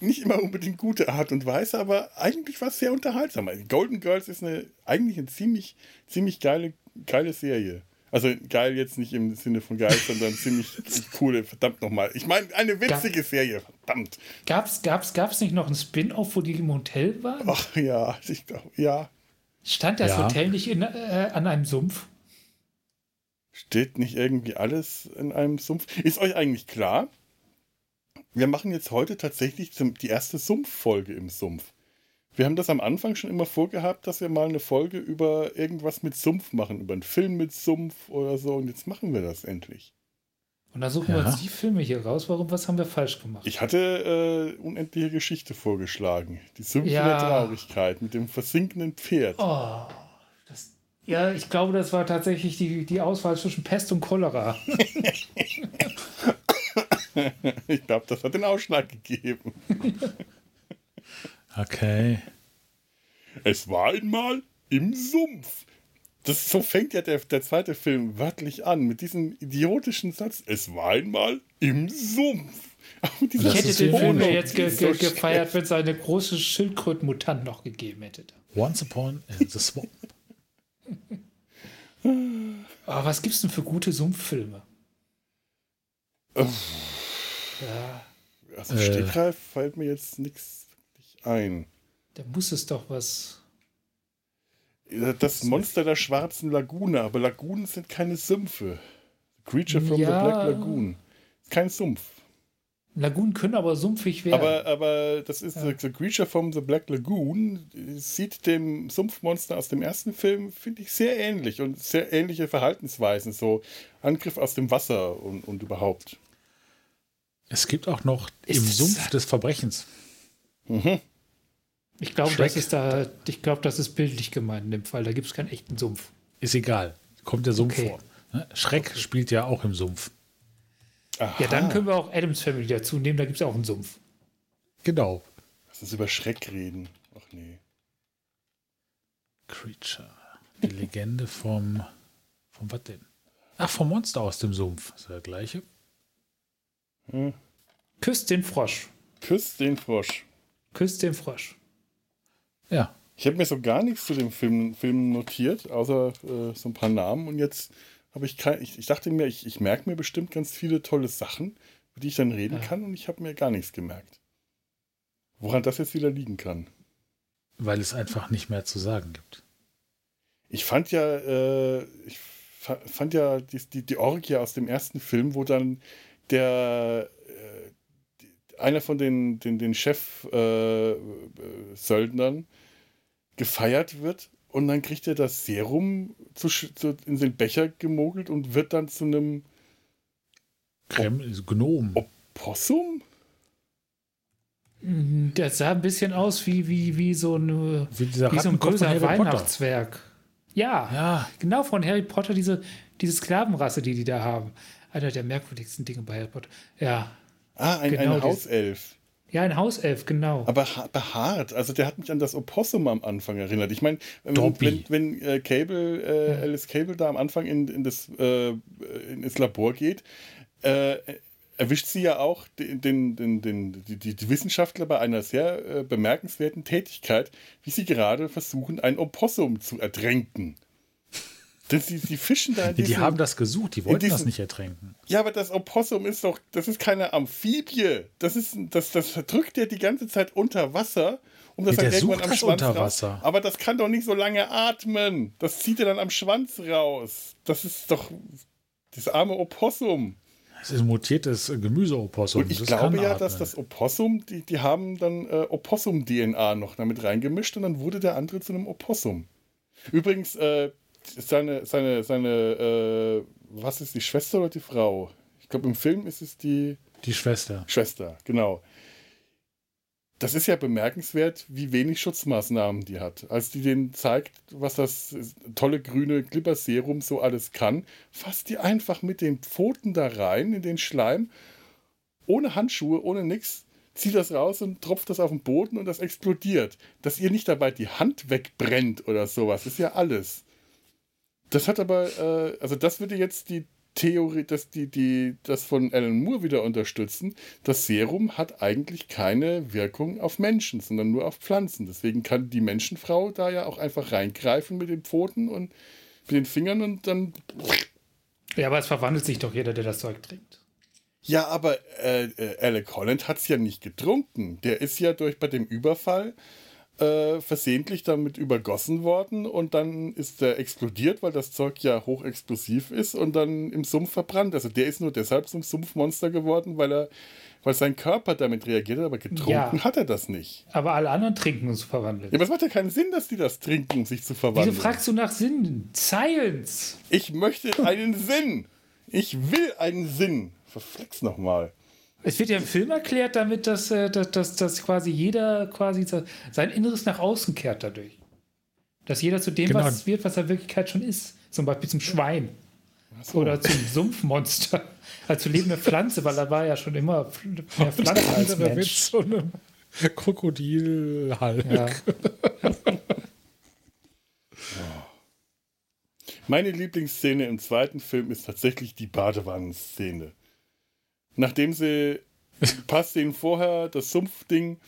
nicht immer unbedingt gute Art und Weise, aber eigentlich war es sehr unterhaltsam. Golden Girls ist eine eigentlich eine ziemlich, ziemlich geile, geile Serie. Also geil jetzt nicht im Sinne von geil, sondern ziemlich [laughs] coole, verdammt nochmal. Ich meine, eine witzige Serie, verdammt. Gab's, gab's, gab's nicht noch ein Spin-off, wo die im Hotel waren? Ach ja, ich glaube, ja. Stand das Ja. Hotel nicht in, äh, an einem Sumpf? Steht nicht irgendwie alles in einem Sumpf? Ist euch eigentlich klar? Wir machen jetzt heute tatsächlich zum, die erste Sumpffolge im Sumpf. Wir haben das am Anfang schon immer vorgehabt, dass wir mal eine Folge über irgendwas mit Sumpf machen, über einen Film mit Sumpf oder so. Und jetzt machen wir das endlich. Und dann suchen wir Ja. uns die Filme hier raus. Warum, was haben wir falsch gemacht? Ich hatte äh, unendliche Geschichte vorgeschlagen. Die Sümpfe Ja. der Traurigkeit mit dem versinkenden Pferd. Oh, das, ja, ich glaube, das war tatsächlich die, die Auswahl zwischen Pest und Cholera. [laughs] Ich glaube, das hat den Ausschlag gegeben. [laughs] Okay. Es war einmal im Sumpf. Das, so fängt ja der, der zweite Film wörtlich an, mit diesem idiotischen Satz. Es war einmal im Sumpf. Ich hätte den Film ja jetzt ge ge gefeiert, wenn es eine große Schildkrötenmutant noch gegeben hätte. Once upon in the swamp. Aber was gibt's denn für gute Sumpffilme? Ja, Also Äh. Stegreif fällt mir jetzt nichts ein. da muss es doch was. Das Monster der schwarzen Lagune, aber Lagunen sind keine Sümpfe. Creature from Ja. the Black Lagoon. Ist kein Sumpf. Lagunen können aber sumpfig werden. Aber, aber das ist ja. The Creature from the Black Lagoon. Sieht dem Sumpfmonster aus dem ersten Film, finde ich, sehr ähnlich und sehr ähnliche Verhaltensweisen. So Angriff aus dem Wasser und, und überhaupt. Es gibt auch noch ist im Sumpf des Verbrechens. Mhm. Ich glaube, das ist da, ich glaube, das ist bildlich gemeint in dem Fall. Da gibt es keinen echten Sumpf. Ist egal. Kommt der Sumpf okay. vor. Ne? Schreck okay. spielt ja auch im Sumpf. Aha. Ja, dann können wir auch Adams Family dazu nehmen, da gibt es ja auch einen Sumpf. Genau. Lass uns über Schreck reden. Ach nee. Creature. Die Legende vom. Vom was denn? Ach, vom Monster aus dem Sumpf. Ist ja der gleiche. Hm. Küsst den Frosch. Küsst den Frosch. Küsst den Frosch. Ja. Ich habe mir so gar nichts zu dem Film, Film notiert, außer äh, so ein paar Namen. Und jetzt habe ich kein, ich, ich dachte mir, ich, ich merke mir bestimmt ganz viele tolle Sachen, über die ich dann reden ja. kann. Und ich habe mir gar nichts gemerkt. Woran das jetzt wieder liegen kann. Weil es einfach nicht mehr zu sagen gibt. Ich fand ja, äh, ich fand ja die, die, die Orgie aus dem ersten Film, wo dann der äh, einer von den, den, den Chef-Söldnern äh, gefeiert wird und dann kriegt er das Serum zu, zu, in den Becher gemogelt und wird dann zu einem Krem Gnom. Opossum? Mhm, der sah ein bisschen aus wie, wie, wie so, eine, wie, wie so ein größer Weihnachtswerk. Ja, ja, genau von Harry Potter, diese, diese Sklavenrasse, die die da haben. Einer der merkwürdigsten Dinge bei Harry Potter. Ja. Ah, ein, genau ein Hauself. Ja, ein Hauself, genau. Aber behaart. Also der hat mich an das Opossum am Anfang erinnert. Ich meine, wenn, wenn äh, Cable, äh, ja. Alice Cable da am Anfang in, in, das, äh, in das Labor geht, äh, erwischt sie ja auch den, den, den, den die, die, Wissenschaftler bei einer sehr äh, bemerkenswerten Tätigkeit, wie sie gerade versuchen, ein Opossum zu ertränken. Das, die, die fischen da. Die, die haben das gesucht, die wollten diesen, das nicht ertränken. Ja, aber das Opossum ist doch, das ist keine Amphibie. Das ist, das, das drückt ja die ganze Zeit unter Wasser. Um das ja, dann irgendwann am Schwanz unter Wasser. Raus. Aber das kann doch nicht so lange atmen. Das zieht er dann am Schwanz raus. Das ist doch das arme Opossum. Das ist ein mutiertes Gemüseopossum. Und ich glaube ja, atmen. dass das Opossum, die, die haben dann äh, Opossum-DNA noch damit reingemischt und dann wurde der andere zu einem Opossum. Übrigens, äh, seine, seine, seine, äh, was ist die Schwester oder die Frau? Ich glaube, im Film ist es die. Die Schwester. Schwester, genau. Das ist ja bemerkenswert, wie wenig Schutzmaßnahmen die hat. Als die denen zeigt, was das tolle grüne Glibberserum so alles kann, fasst die einfach mit den Pfoten da rein in den Schleim, ohne Handschuhe, ohne nichts, zieht das raus und tropft das auf den Boden und das explodiert. Dass ihr nicht dabei die Hand wegbrennt oder sowas, ist ja alles. Das hat aber, äh, also das würde jetzt die Theorie, dass die, die das von Alan Moore wieder unterstützen. Das Serum hat eigentlich keine Wirkung auf Menschen, sondern nur auf Pflanzen. Deswegen kann die Menschenfrau da ja auch einfach reingreifen mit den Pfoten und mit den Fingern und dann. Ja, aber es verwandelt sich doch jeder, der das Zeug trinkt. Ja, aber äh, äh, Alec Holland hat es ja nicht getrunken. Der ist ja durch bei dem Überfall äh, versehentlich damit übergossen worden und dann ist er explodiert, weil das Zeug ja hochexplosiv ist und dann im Sumpf verbrannt. Also der ist nur deshalb zum Sumpfmonster geworden, weil er weil sein Körper damit reagiert hat, aber getrunken ja, hat er das nicht. Aber alle anderen trinken, um zu verwandeln. Ja, aber es macht ja keinen Sinn, dass die das trinken, um sich zu verwandeln. Wieso fragst du nach Sinn? Science! Ich möchte einen Sinn! Ich will einen Sinn! Verflex nochmal. Es wird ja im Film erklärt damit, dass, äh, dass, dass, dass quasi jeder quasi sein Inneres nach außen kehrt dadurch. Dass jeder zu dem genau. was wird, was er in Wirklichkeit schon ist. Zum Beispiel zum Schwein. So. Oder zum [laughs] Sumpfmonster. Als lebende Pflanze, weil er war ja schon immer mehr [laughs] Pflanze als Mensch. Mit so einem Krokodilhalk. Ja. [laughs] Meine Lieblingsszene im zweiten Film ist tatsächlich die Badewannenszene nachdem sie [laughs] paar Szenen vorher das Sumpfding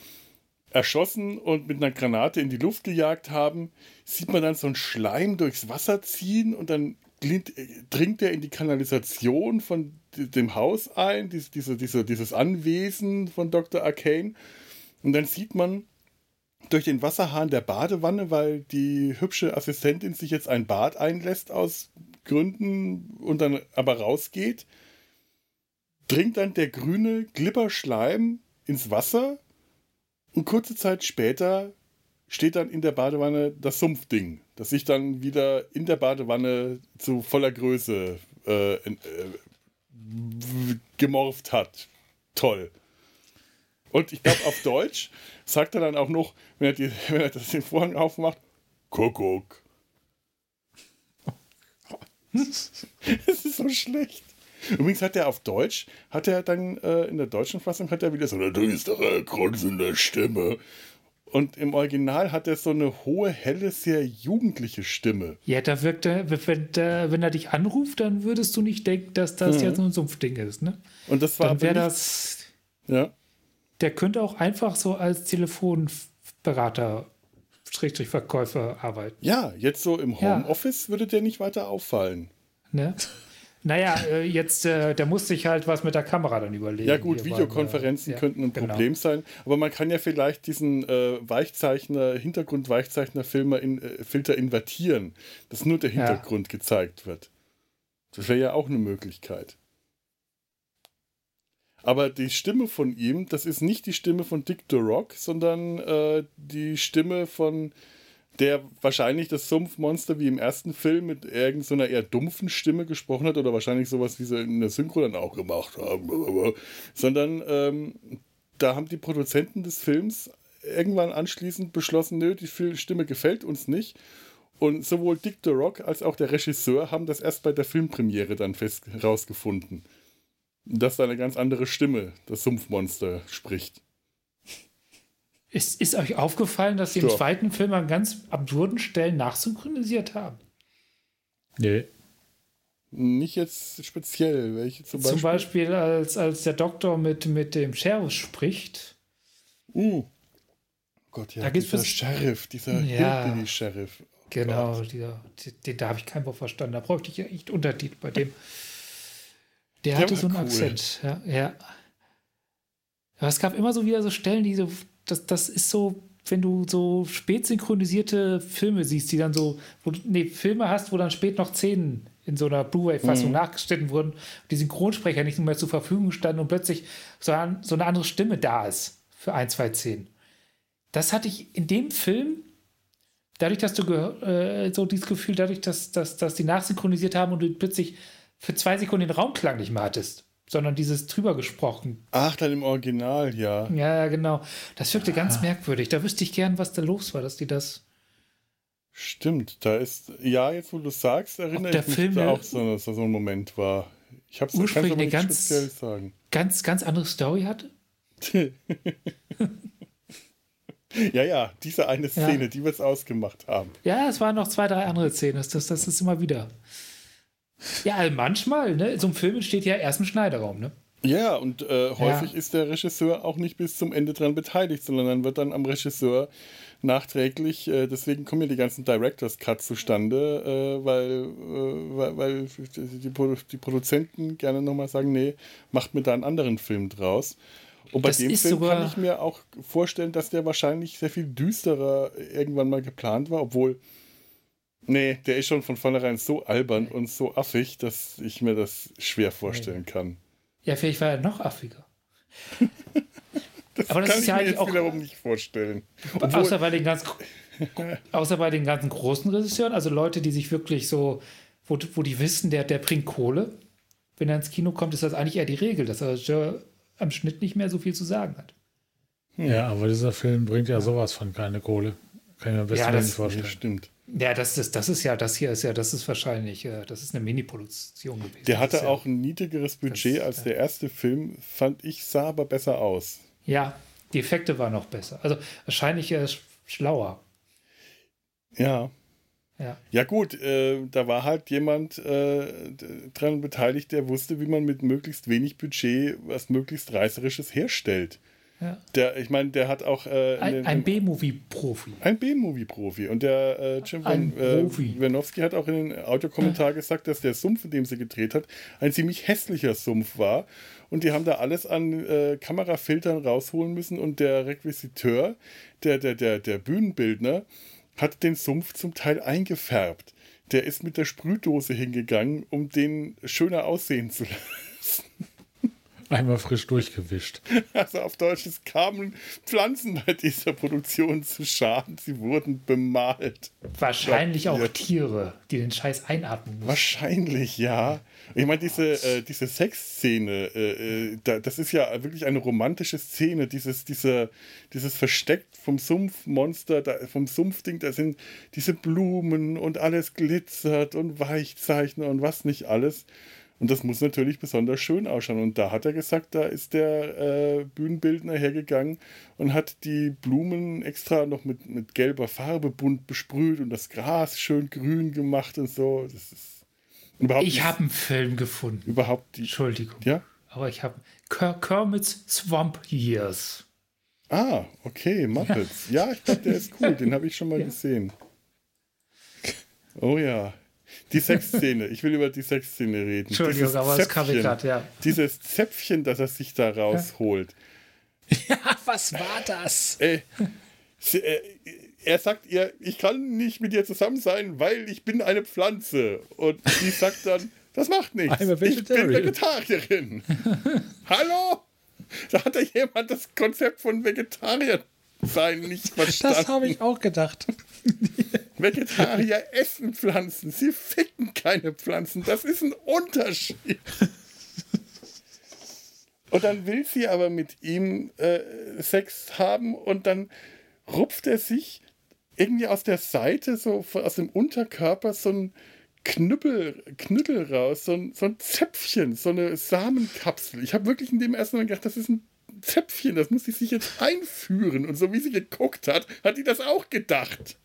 erschossen und mit einer Granate in die Luft gejagt haben, sieht man dann so einen Schleim durchs Wasser ziehen und dann dringt er in die Kanalisation von dem Haus ein, diese, diese, dieses Anwesen von Dr. Arcane. Und dann sieht man durch den Wasserhahn der Badewanne, weil die hübsche Assistentin sich jetzt ein Bad einlässt aus Gründen und dann aber rausgeht, dringt dann der grüne Glibberschleim ins Wasser und kurze Zeit später steht dann in der Badewanne das Sumpfding, das sich dann wieder in der Badewanne zu voller Größe äh, äh, gemorpht hat. Toll. Und ich glaube, auf Deutsch sagt er dann auch noch, wenn er, die, [laughs] wenn er das den Vorhang aufmacht, Kuckuck. [laughs] Es ist so schlecht. Übrigens hat er auf Deutsch, hat er dann äh, in der deutschen Fassung hat er wieder so eine düstere, grunzende Stimme. Und im Original hat er so eine hohe, helle, sehr jugendliche Stimme. Ja, da wirkt er, wenn, wenn er dich anruft, dann würdest du nicht denken, dass das mhm. jetzt so ein Sumpfding ist, ne? Und das war dann wäre das. Ja. Der könnte auch einfach so als Telefonberater Schrägstrich Verkäufer arbeiten. Ja, jetzt so im Homeoffice ja. würde der nicht weiter auffallen. Ne? Naja, äh, jetzt, äh, der muss sich halt was mit der Kamera dann überlegen. Ja, gut, Videokonferenzen beim, äh, könnten ein genau. Problem sein, aber man kann ja vielleicht diesen äh, Weichzeichner, Hintergrund-Weichzeichner-Filter in, äh, invertieren, dass nur der Hintergrund ja. gezeigt wird. Das wäre ja auch eine Möglichkeit. Aber die Stimme von ihm, das ist nicht die Stimme von Dick Durock, sondern äh, die Stimme von der wahrscheinlich das Sumpfmonster wie im ersten Film mit irgendeiner eher dumpfen Stimme gesprochen hat oder wahrscheinlich sowas, wie sie in der Synchro dann auch gemacht haben. Sondern ähm, da haben die Produzenten des Films irgendwann anschließend beschlossen, nö, die Stimme gefällt uns nicht. Und sowohl Dick the Rock als auch der Regisseur haben das erst bei der Filmpremiere dann fest herausgefunden, dass da eine ganz andere Stimme das Sumpfmonster spricht. Ist, ist euch aufgefallen, dass sie im zweiten Film an ganz absurden Stellen nachsynchronisiert haben? Nee. Nicht jetzt speziell. Welche zum Beispiel? Zum Beispiel, als, als der Doktor mit, mit dem Sheriff spricht. Uh. Gott, ja, da dieser es, Sheriff, dieser ja, Hillbilly-Sheriff. Oh genau, dieser, den, da habe ich kein Wort verstanden. Da bräuchte ich ja echt Untertitel bei dem. Der, der hatte so einen cool. Akzent. Ja, ja. Aber es gab immer so wieder so Stellen, die so das, das ist so, wenn du so spät synchronisierte Filme siehst, die dann so, wo du, nee, Filme hast, wo dann spät noch Szenen in so einer Blu-ray-Fassung mhm. nachgeschnitten wurden, die Synchronsprecher nicht mehr zur Verfügung standen und plötzlich so, ein, so eine andere Stimme da ist für ein, zwei Szenen. Das hatte ich in dem Film, dadurch, dass du äh, so dieses Gefühl, dadurch, dass, dass, dass die nachsynchronisiert haben und du plötzlich für zwei Sekunden den Raumklang nicht mehr hattest sondern dieses drüber gesprochen. Ach, dann im Original, ja. Ja, genau. Das wirkte ah. ganz merkwürdig. Da wüsste ich gern, was da los war, dass die das. Stimmt, da ist, ja, jetzt wo du sagst, erinnere ich mich, Film da auch so, dass da so ein Moment war. Ich habe es eine ganz, sagen. Ganz, ganz andere Story hatte. [laughs] ja, ja, diese eine Szene, ja. die wir es ausgemacht haben. Ja, es waren noch zwei, drei andere Szenen. Das, das, das ist immer wieder. Ja, also manchmal, ne? So ein Film entsteht ja erst im Schneiderraum, ne? Ja, und äh, häufig ja. ist der Regisseur auch nicht bis zum Ende dran beteiligt, sondern dann wird dann am Regisseur nachträglich, äh, deswegen kommen ja die ganzen Directors Cuts zustande, äh, weil, äh, weil, weil die, die, Produzenten gerne nochmal sagen, nee, macht mir da einen anderen Film draus. Und bei das dem Film kann ich mir auch vorstellen, dass der wahrscheinlich sehr viel düsterer irgendwann mal geplant war, obwohl Nee, der ist schon von vornherein so albern und so affig, dass ich mir das schwer vorstellen kann. Ja, vielleicht war er noch affiger. [laughs] das Aber das kann ist ich ja mir jetzt auch, wiederum nicht vorstellen. Obwohl, außer, bei den ganz, [laughs] außer bei den ganzen großen Regisseuren, also Leute, die sich wirklich so, wo, wo die wissen, der, der bringt Kohle. Wenn er ins Kino kommt, ist das eigentlich eher die Regel, dass er am Schnitt nicht mehr so viel zu sagen hat. Ja, aber dieser Film bringt ja sowas von keine Kohle. Kann ich mir besser ja, nicht vorstellen. Stimmt. Ja, das ist, das ist ja, das hier ist ja, das ist wahrscheinlich, äh, das ist eine Mini-Produktion gewesen. Der hatte auch ein niedrigeres Budget das, als der erste Film, fand ich, sah aber besser aus. Ja, die Effekte waren noch besser. Also wahrscheinlich äh, schlauer. Ja. Ja. ja, gut, äh, da war halt jemand äh, dran beteiligt, der wusste, wie man mit möglichst wenig Budget was möglichst Reißerisches herstellt. Ja. Der, ich meine, der hat auch. Äh, ein, ein B-Movie-Profi. Ein B-Movie-Profi. Und der äh, Jim Van, äh, hat auch in den Audiokommentar ja. gesagt, dass der Sumpf, in dem sie gedreht hat, ein ziemlich hässlicher Sumpf war. Und die haben da alles an äh, Kamerafiltern rausholen müssen. Und der Requisiteur, der, der, der, der Bühnenbildner, hat den Sumpf zum Teil eingefärbt. Der ist mit der Sprühdose hingegangen, um den schöner aussehen zu [laughs] lassen. Einmal frisch durchgewischt. [laughs] Also auf Deutsch, es kamen Pflanzen bei dieser Produktion zu Schaden. Sie wurden bemalt. Wahrscheinlich auch Tiere, die den Scheiß einatmen müssen. Wahrscheinlich, ja. Ich meine, diese, äh, diese Sexszene, äh, äh, da, das ist ja wirklich eine romantische Szene. Dieses, diese, dieses Versteckt vom Sumpfmonster, da, vom Sumpfding, da sind diese Blumen und alles glitzert und Weichzeichner und was nicht alles. Und das muss natürlich besonders schön ausschauen. Und da hat er gesagt, da ist der äh, Bühnenbildner hergegangen und hat die Blumen extra noch mit, mit gelber Farbe bunt besprüht und das Gras schön grün gemacht und so. Das ist überhaupt Ich habe einen Film gefunden. Überhaupt die. Entschuldigung. Ja? Aber ich habe Kermit's Swamp Years. Ah, okay, Muppets. Ja, ja ich glaube, der ist cool. Den habe ich schon mal ja. gesehen. Oh ja. Die Sexszene. Ich will über die Sexszene reden. Entschuldigung, Dieses aber Zäpfchen, das kam grad, ja. Dieses Zäpfchen, das er sich da rausholt. [laughs] Ja, was war das? Äh, äh, er sagt ihr, ich kann nicht mit dir zusammen sein, weil ich bin eine Pflanze. Und sie sagt dann, das macht nichts. Ich bin Vegetarierin. [laughs] Hallo? Da hat ja jemand das Konzept von Vegetarier sein nicht verstanden. Das habe ich auch gedacht. [laughs] Vegetarier essen Pflanzen, sie ficken keine Pflanzen. Das ist ein Unterschied. Und dann will sie aber mit ihm äh, Sex haben und dann rupft er sich irgendwie aus der Seite, so aus dem Unterkörper, so ein Knüppel, Knüttel raus, so ein, so ein Zäpfchen, so eine Samenkapsel. Ich habe wirklich in dem ersten Mal gedacht, das ist ein Zäpfchen, das muss sie sich jetzt einführen. Und so wie sie geguckt hat, hat die das auch gedacht.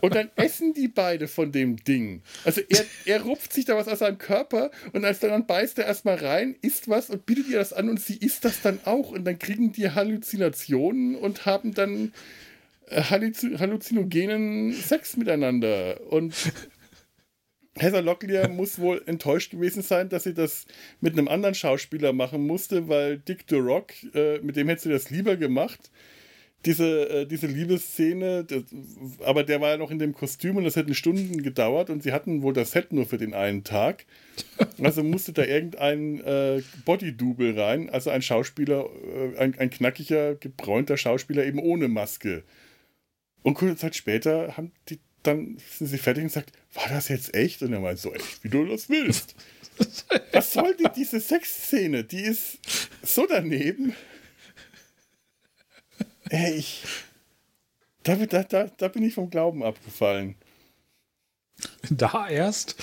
Und dann essen die beide von dem Ding. Also er, er rupft sich da was aus seinem Körper und als dann, beißt er erstmal rein, isst was und bietet ihr das an und sie isst das dann auch. Und dann kriegen die Halluzinationen und haben dann äh, halluzinogenen Sex miteinander. Und Heather Locklear [laughs] muss wohl enttäuscht gewesen sein, dass sie das mit einem anderen Schauspieler machen musste, weil Dick Durock, äh, mit dem hätte sie das lieber gemacht. Diese, äh, diese Liebesszene, das, aber der war ja noch in dem Kostüm und das hätte Stunden gedauert und sie hatten wohl das Set nur für den einen Tag. Also musste da irgendein äh, Body-Double rein, also ein Schauspieler, äh, ein, ein knackiger, gebräunter Schauspieler eben ohne Maske. Und kurze Zeit später haben die dann sind sie fertig und sagt, war das jetzt echt? Und er meint, so echt, wie du das willst. [laughs] Was soll denn diese Sexszene? Die ist so daneben. Ey, ich. Da, da, da, da bin ich vom Glauben abgefallen. Da erst?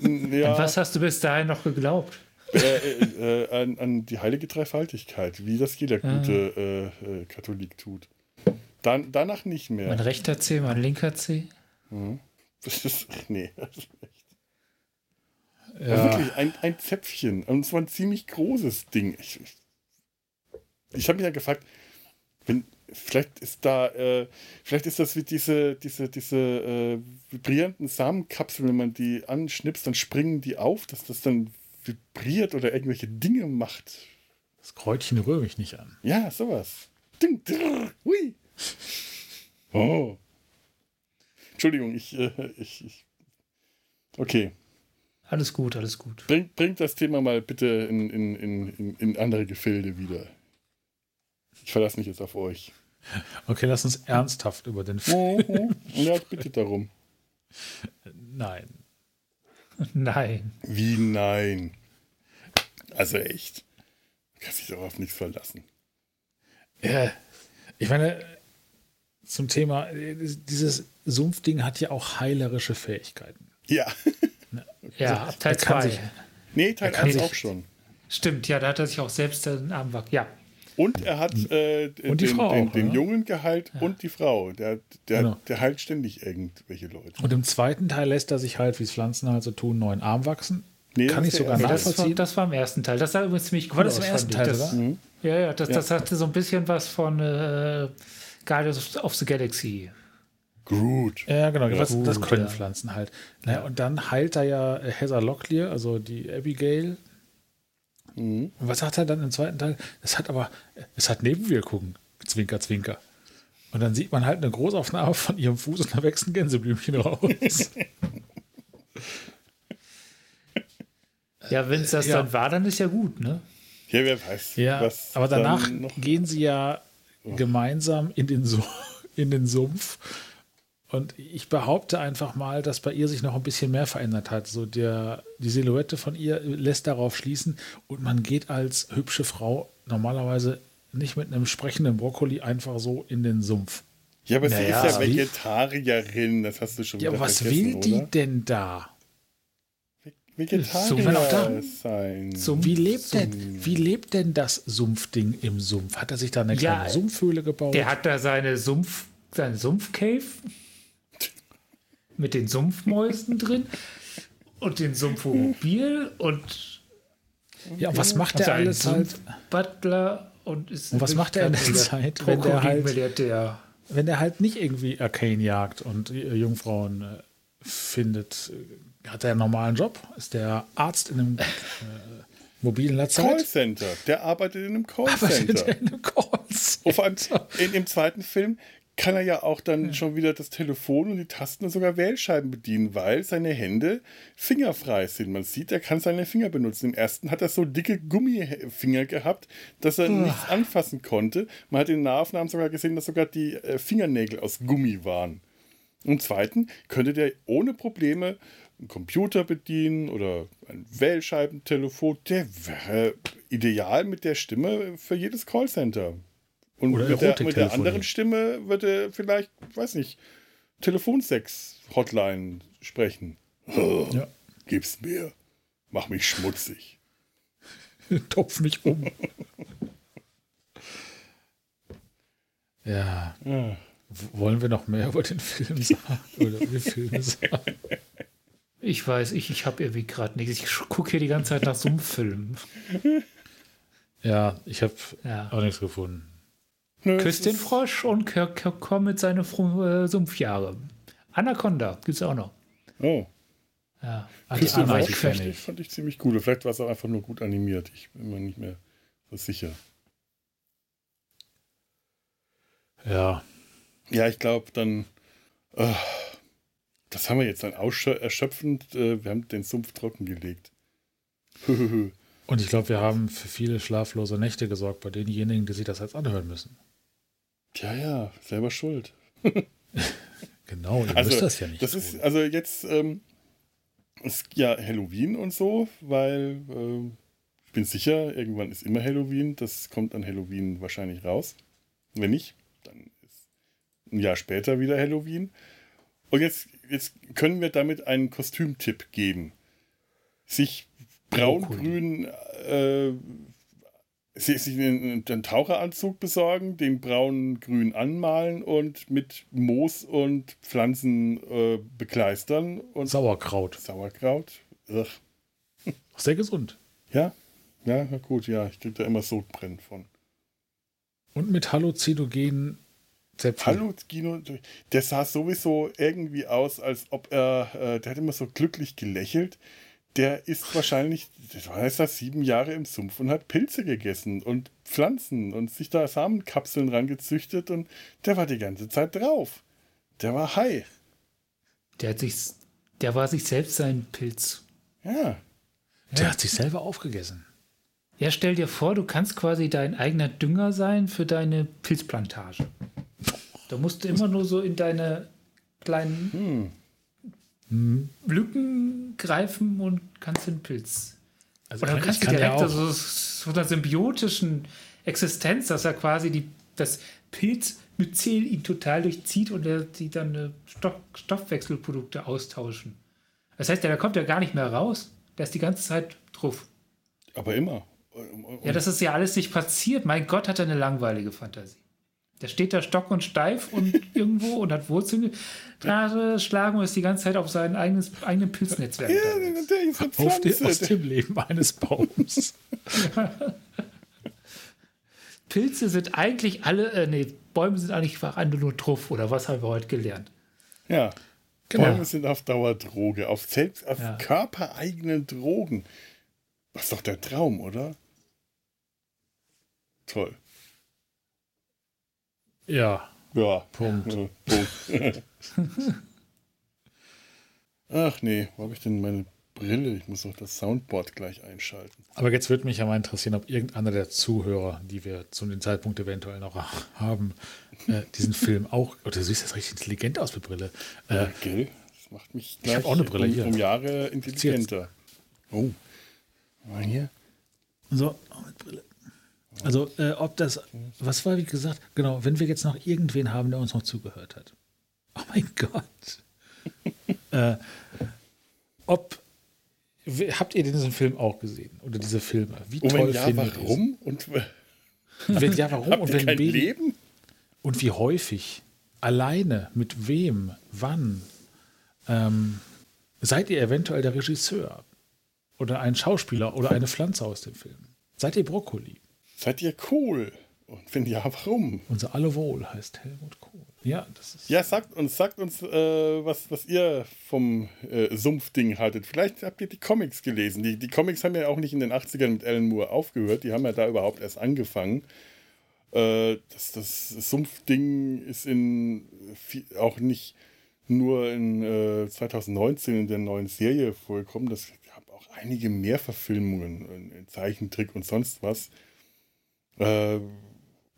Ja. An was hast du bis dahin noch geglaubt? Äh, äh, äh, an, an, die heilige Dreifaltigkeit, wie das jeder ah. gute äh, Katholik tut. Dann, danach nicht mehr. Mein rechter C, mein linker C. Mhm. Das ist, nee, das ist echt. Ja. wirklich ein, ein Zäpfchen. Und zwar ein ziemlich großes Ding. Ich, ich, ich habe mich ja gefragt, wenn, vielleicht ist da, äh, vielleicht ist das wie diese, diese, diese äh, vibrierenden Samenkapseln, wenn man die anschnipst, dann springen die auf, dass das dann vibriert oder irgendwelche Dinge macht. Das Kräutchen rühre mich nicht an. Ja, sowas. Ding, drrr, hui. [laughs] Oh. Entschuldigung, ich, äh, ich, ich. Okay. Alles gut, alles gut. Bringt, bringt das Thema mal bitte in, in, in, in andere Gefilde wieder. Ich verlasse mich jetzt auf euch. Okay, lass uns ernsthaft über den Film. ja, bitte darum. Nein. [laughs] Nein. Wie nein? Also echt. Kann sich doch auf nichts verlassen. Ja, ich meine, zum Thema, dieses Sumpfding hat ja auch heilerische Fähigkeiten. Ja. ja, ab Teil 2. Nee, Teil 1 auch schon. Stimmt, ja, da hat er sich auch selbst den Arm wack. Ja. Und er hat äh, und den, Frau den, auch, den Jungen geheilt ja. und die Frau. Der, der, genau. der heilt ständig irgendwelche Leute. Und im zweiten Teil lässt er sich halt, wie es Pflanzen halt so tun, neuen Arm wachsen. Nee, Kann ich sogar nachvollziehen. Das war, das war, im ersten Teil. Das sah übrigens ziemlich cool War das im ersten Teil, das, mhm. Ja, ja das, das hatte so ein bisschen was von äh, Guardians of the Galaxy. Groot. Ja, genau, ja, das, Groot, das können ja. Pflanzen halt. Naja, und dann heilt er ja Heather Locklear, also die Abigail. Mhm. Und was sagt er dann im zweiten Teil? Es hat aber, es hat Nebenwirkungen. Zwinker, zwinker. Und dann sieht man halt eine Großaufnahme von ihrem Fuß und da wächst ein Gänseblümchen raus. [laughs] Ja, wenn es das Ja. dann war, dann ist ja gut, ne? Ja, wer weiß. Ja, was aber danach dann noch- gehen sie ja gemeinsam in den, Su [laughs] in den Sumpf. Und ich behaupte einfach mal, dass bei ihr sich noch ein bisschen mehr verändert hat. So der, die Silhouette von ihr lässt darauf schließen und man geht als hübsche Frau normalerweise nicht mit einem sprechenden Brokkoli einfach so in den Sumpf. Ja, aber sie Naja, ist ja Vegetarierin, das hast du schon Ja, wieder was vergessen, will die oder? denn da? Vegetarier da. sein. Sumpf. Wie lebt, denn, wie lebt denn das Sumpfding im Sumpf? Hat er sich da eine Ja, kleine Sumpfhöhle gebaut? Der hat da seine Sumpf, seine Sumpfcave mit den Sumpfmäusen drin und den Sumpfmobil und ja, was macht der seinen alles halt? Butler und ist Und was macht er in der Zeit, wenn der halt- Milliardär. wenn der halt nicht irgendwie Arcane jagt und äh, Jungfrauen äh, findet, äh, hat er einen normalen Job? Ist der Arzt in einem äh, mobilen Lazarett? Callcenter. Der arbeitet in einem Callcenter. er in einem Callcenter? Und vor allem in dem zweiten Film kann er ja auch dann schon wieder das Telefon und die Tasten und sogar Wählscheiben bedienen, weil seine Hände fingerfrei sind. Man sieht, er kann seine Finger benutzen. Im ersten hat er so dicke Gummifinger gehabt, dass er nichts anfassen konnte. Man hat in Nahaufnahmen sogar gesehen, dass sogar die äh, Fingernägel aus Gummi waren. Im zweiten könnte der ohne Probleme einen Computer bedienen oder ein Wählscheibentelefon. Der wäre ideal mit der Stimme für jedes Callcenter. Und Oder mit, der, mit der anderen Stimme würde vielleicht, weiß nicht, Telefonsex-Hotline sprechen. Ja. Gib's mir. Mach mich schmutzig. [laughs] Topf mich um. ja. Ja. Wollen wir noch mehr über den Film sagen? Oder über Filme sagen? [laughs] Ich weiß, ich, ich habe irgendwie gerade nichts. Ich gucke hier die ganze Zeit nach Sumpffilmen. [laughs] Ja, ich habe Ja. auch nichts gefunden. Nö, es Küsst den Frosch und Kirk Kirk komm mit seinen Fru- äh, Sumpfjahre. Anaconda gibt's auch noch. Oh, Ja. Küss den Frosch ich fand, ich, fand ich ziemlich gut. Vielleicht war es auch einfach nur gut animiert. Ich bin mir nicht mehr so sicher. Ja, Ja, ich glaube dann, äh, das haben wir jetzt dann erschöpfend, äh, wir haben den Sumpf trockengelegt. [laughs] und ich glaube, wir haben für viele schlaflose Nächte gesorgt bei denjenigen, die sich das jetzt anhören müssen. ja, ja, selber schuld. [laughs] Genau, ihr Also, müsst das ja nicht das tun. ist, also jetzt ähm, ist ja Halloween und so, weil äh, ich bin sicher, irgendwann ist immer Halloween. Das kommt an Halloween wahrscheinlich raus. Wenn nicht, dann ist ein Jahr später wieder Halloween. Und jetzt, jetzt können wir damit einen Kostümtipp geben. Sich braun-grün, äh, sich sich einen, einen Taucheranzug besorgen, den braun-grün anmalen und mit Moos und Pflanzen äh, bekleistern und Sauerkraut. Sauerkraut. Ugh. [laughs] Sehr gesund. Ja, ja, gut, ja, ich krieg da immer Sodbrennen von. Und mit halluzinogenen Zäpfchen. Hallo, Gino, der sah sowieso irgendwie aus, als ob er, äh, der hat immer so glücklich gelächelt. Der ist wahrscheinlich, das war jetzt da sieben Jahre im Sumpf und hat Pilze gegessen und Pflanzen und sich da Samenkapseln rangezüchtet und der war die ganze Zeit drauf. Der war high. Der, hat sich, der war sich selbst sein Pilz. Ja. Der hat sich selber aufgegessen. Ja, stell dir vor, du kannst quasi dein eigener Dünger sein für deine Pilzplantage. Da musst du immer nur so in deine kleinen Lücken greifen und kannst den Pilz. Also Oder du ich kannst kann ja direkt auch, so, so einer symbiotischen Existenz, dass er quasi die, das Pilzmyzel ihn total durchzieht und er die dann äh, Stoff, Stoffwechselprodukte austauschen. Das heißt, der kommt ja gar nicht mehr raus. Der ist die ganze Zeit drauf. Aber immer. Und- Ja, das ist ja alles nicht passiert. Mein Gott, hat er eine langweilige Fantasie. Der steht da stock und steif und [laughs] irgendwo und hat Wurzeln geschlagen und ist die ganze Zeit auf sein eigenes, eigenen Pilznetzwerk. Ja, der ist auf die, aus dem Leben eines Baums. [laughs] Pilze sind eigentlich alle, äh, nee, Bäume sind eigentlich einfach nur Truff oder was haben wir heute gelernt? Ja. Genau. Bäume sind auf Dauerdroge, auf selbst, auf Ja. körpereigenen Drogen. Das ist doch der Traum, oder? Toll. Ja, Ja. Punkt. Ja, Punkt. [laughs] Ach nee, wo habe ich denn meine Brille. Ich muss noch das Soundboard gleich einschalten. Aber jetzt würde mich ja mal interessieren, ob irgendeiner der Zuhörer, die wir zu dem Zeitpunkt eventuell noch haben, äh, diesen Film auch. Oder du siehst das richtig intelligent aus mit Brille. Äh, ja, gell? Das macht mich ich habe auch eine Brille um, hier. um Jahre intelligenter. Oh. Mal hier. So, mit Brille. Also, äh, ob das, was war wie gesagt, genau, wenn wir jetzt noch irgendwen haben, der uns noch zugehört hat. Oh mein Gott. [laughs] äh, ob, habt ihr diesen Film auch gesehen? Oder diese Filme? Wie toll Oh, wenn ja, findet warum? Und? Wenn ja, warum? Und wenn wen- Leben? Und wie häufig? Alleine? Mit wem? Wann? Ähm, seid ihr eventuell der Regisseur? Oder ein Schauspieler oder eine Pflanze aus dem Film? Seid ihr Brokkoli? Seid ihr cool? Und wenn ja, warum? Unser Allewohl heißt Helmut Kohl. Ja, das ist. Ja, sagt uns, sagt uns, äh, was, was ihr vom äh, Sumpfding haltet. Vielleicht habt ihr die Comics gelesen. Die, die Comics haben ja auch nicht in den 80ern mit Alan Moore aufgehört. Die haben ja da überhaupt erst angefangen. Äh, das, das Sumpfding ist in viel, auch nicht nur in äh, 2019 in der neuen Serie vorgekommen. Das gab auch einige mehr Verfilmungen in, in Zeichentrick und sonst was. Äh,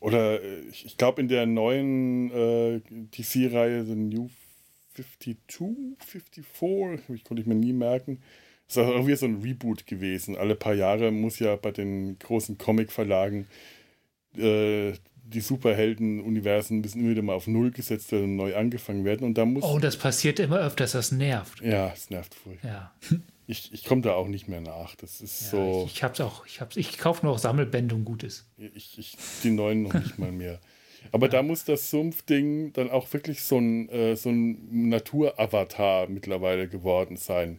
oder äh, ich, ich glaube in der neuen äh, DC-Reihe The New 52, 54, ich konnte ich mir nie merken. Ist auch irgendwie so ein Reboot gewesen. Alle paar Jahre muss ja bei den großen Comic-Verlagen äh, die Superhelden-Universen müssen immer wieder mal auf Null gesetzt werden und neu angefangen werden. Und da muss. Oh, das passiert immer öfters, das nervt. ja, es nervt furchtbar. Ja, [laughs] Ich, ich komme da auch nicht mehr nach. Das ist ja so. ich, ich hab's auch. Ich, hab's, ich kaufe nur auch Sammelbände und Gutes. Ich, ich, die neuen noch nicht mal mehr. Aber [laughs] da muss das Sumpfding dann auch wirklich so ein, äh, so ein Naturavatar mittlerweile geworden sein,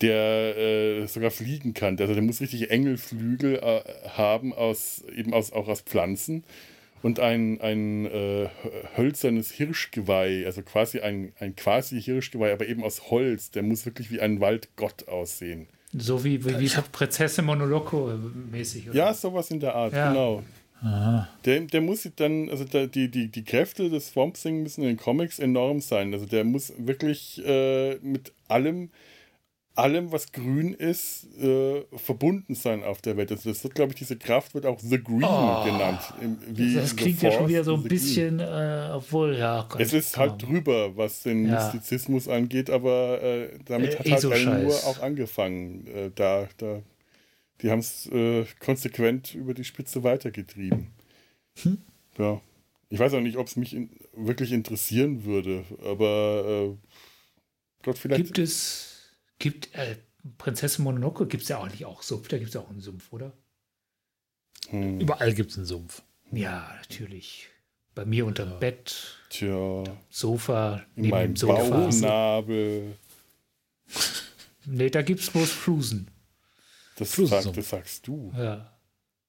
der äh, sogar fliegen kann. Also der muss richtig Engelflügel äh, haben, aus, eben aus, auch aus Pflanzen. Und ein, ein äh, hölzernes Hirschgeweih, also quasi ein, ein quasi Hirschgeweih, aber eben aus Holz. Der muss wirklich wie ein Waldgott aussehen. So wie, wie, wie Prinzessin Monoloco mäßig. oder? Ja, sowas in der Art, Ja. genau. Aha. Der, der muss dann, also der, die, die, die Kräfte des Swamp Thing müssen in den Comics enorm sein. Also der muss wirklich äh, mit allem, allem, was grün ist, äh, verbunden sein auf der Welt. Also das wird, glaube ich, diese Kraft wird auch The Green Oh. genannt. Im, das klingt ja schon wieder so ein the bisschen, äh, obwohl, ja. Gott, Es ist halt drüber, was den Ja. Mystizismus angeht, aber äh, damit Äh, hat eh halt so Scheiß. auch angefangen. Äh, da, da, die haben es äh, konsequent über die Spitze weitergetrieben. Hm. Ja. Ich weiß auch nicht, ob es mich in, wirklich interessieren würde, aber Gott, vielleicht. Gibt es, gibt, äh, Prinzessin Mononoke gibt es ja auch nicht auch Sumpf, da gibt es auch einen Sumpf, oder? Hm, Überall gibt es einen Sumpf. Ja, natürlich. Bei mir unterm Ja. Bett, tja, Sofa, neben meinem dem Sofa. Bauchnabel. [laughs] Nee, da gibt es bloß Flusen. Das, Flusssumpf. sag, das sagst du. Ja.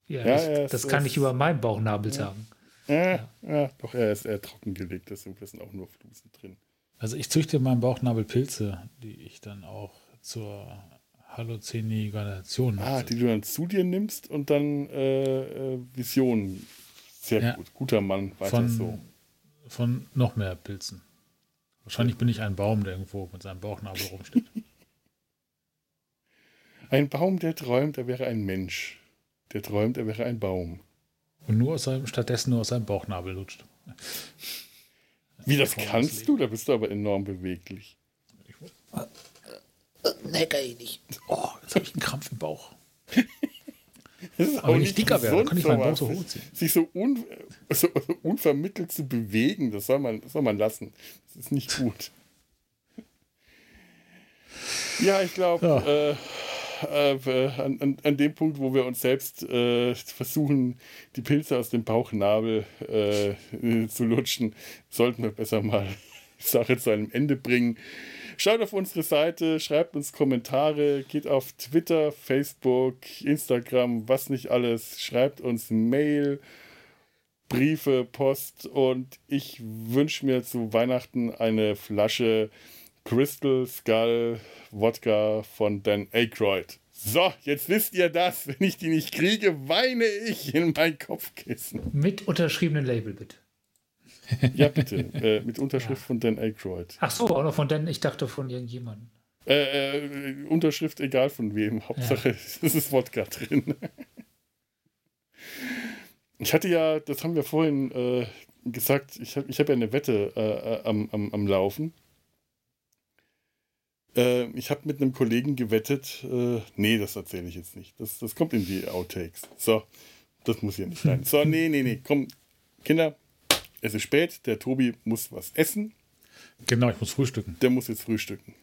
Ja, Ja, das, ja, das so kann ist- ich über meinen Bauchnabel sagen. Äh, ja. doch, er ist eher trockengelegt, deswegen sind auch nur Flusen drin. Also ich züchte in meinem Bauchnabel Pilze, die ich dann auch zur Halluziniation Ah, die du dann zu dir nimmst und dann äh, äh, Visionen. Sehr Ja. gut. Guter Mann, weiter von, so. von noch mehr Pilzen. Wahrscheinlich bin ich ein Baum, der irgendwo mit seinem Bauchnabel rumsteht. [laughs] Ein Baum, der träumt, er wäre ein Mensch. Der träumt, er wäre ein Baum. Und nur aus seinem, stattdessen nur aus seinem Bauchnabel lutscht. Wie das kannst du? Da bist du aber enorm beweglich. Nee, kann ich nicht. Oh, jetzt habe ich einen Krampf im Bauch. [laughs] Das ist Aber wenn ich dicker wäre, kann ich meinen Bauch so hochziehen. Sich so, un, so, so unvermittelt zu bewegen, das soll, man, das soll man lassen. Das ist nicht gut. Ja, ich glaube, Ja. äh, äh, an, an, dem Punkt, wo wir uns selbst äh, versuchen, die Pilze aus dem Bauchnabel äh, äh, zu lutschen, sollten wir besser mal die Sache zu einem Ende bringen. Schaut auf unsere Seite, schreibt uns Kommentare, geht auf Twitter, Facebook, Instagram, was nicht alles, schreibt uns Mail, Briefe, Post und ich wünsche mir zu Weihnachten eine Flasche Crystal Skull Wodka von Dan Aykroyd. So, jetzt wisst ihr das. Wenn ich die nicht kriege, weine ich in mein Kopfkissen. Mit unterschriebenen Label, bitte. Ja, bitte. äh, mit Unterschrift von Dan Aykroyd. Ach so, auch noch von Dan, ich dachte von irgendjemandem. Äh, äh, Unterschrift egal von wem. Hauptsache, [laughs] es ist Wodka drin. [laughs] Ich hatte ja, das haben wir vorhin äh, gesagt, ich habe ich hab ja eine Wette äh, äh, am, am, am Laufen. Äh, ich habe mit einem Kollegen gewettet, äh, nee, das erzähle ich jetzt nicht. Das, das kommt in die Outtakes. So, das muss hier nicht sein. So, nee, nee, nee, komm, Kinder, es ist spät, der Tobi muss was essen. Genau, ich muss frühstücken. Der muss jetzt frühstücken.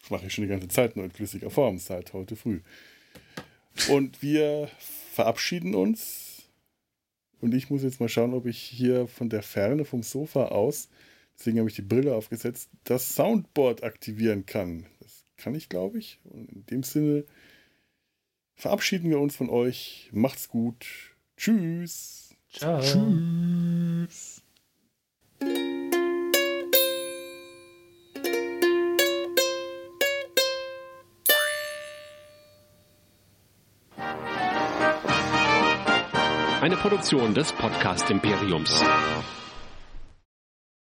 Das mache ich schon die ganze Zeit, nur in flüssiger Form, seit heute früh. Und wir verabschieden uns. Und ich muss jetzt mal schauen, ob ich hier von der Ferne vom Sofa aus, deswegen habe ich die Brille aufgesetzt, das Soundboard aktivieren kann. Das kann ich, glaube ich. Und in dem Sinne verabschieden wir uns von euch. Macht's gut. Tschüss. Ciao. Tschüss. Eine Produktion des Podcast Imperiums.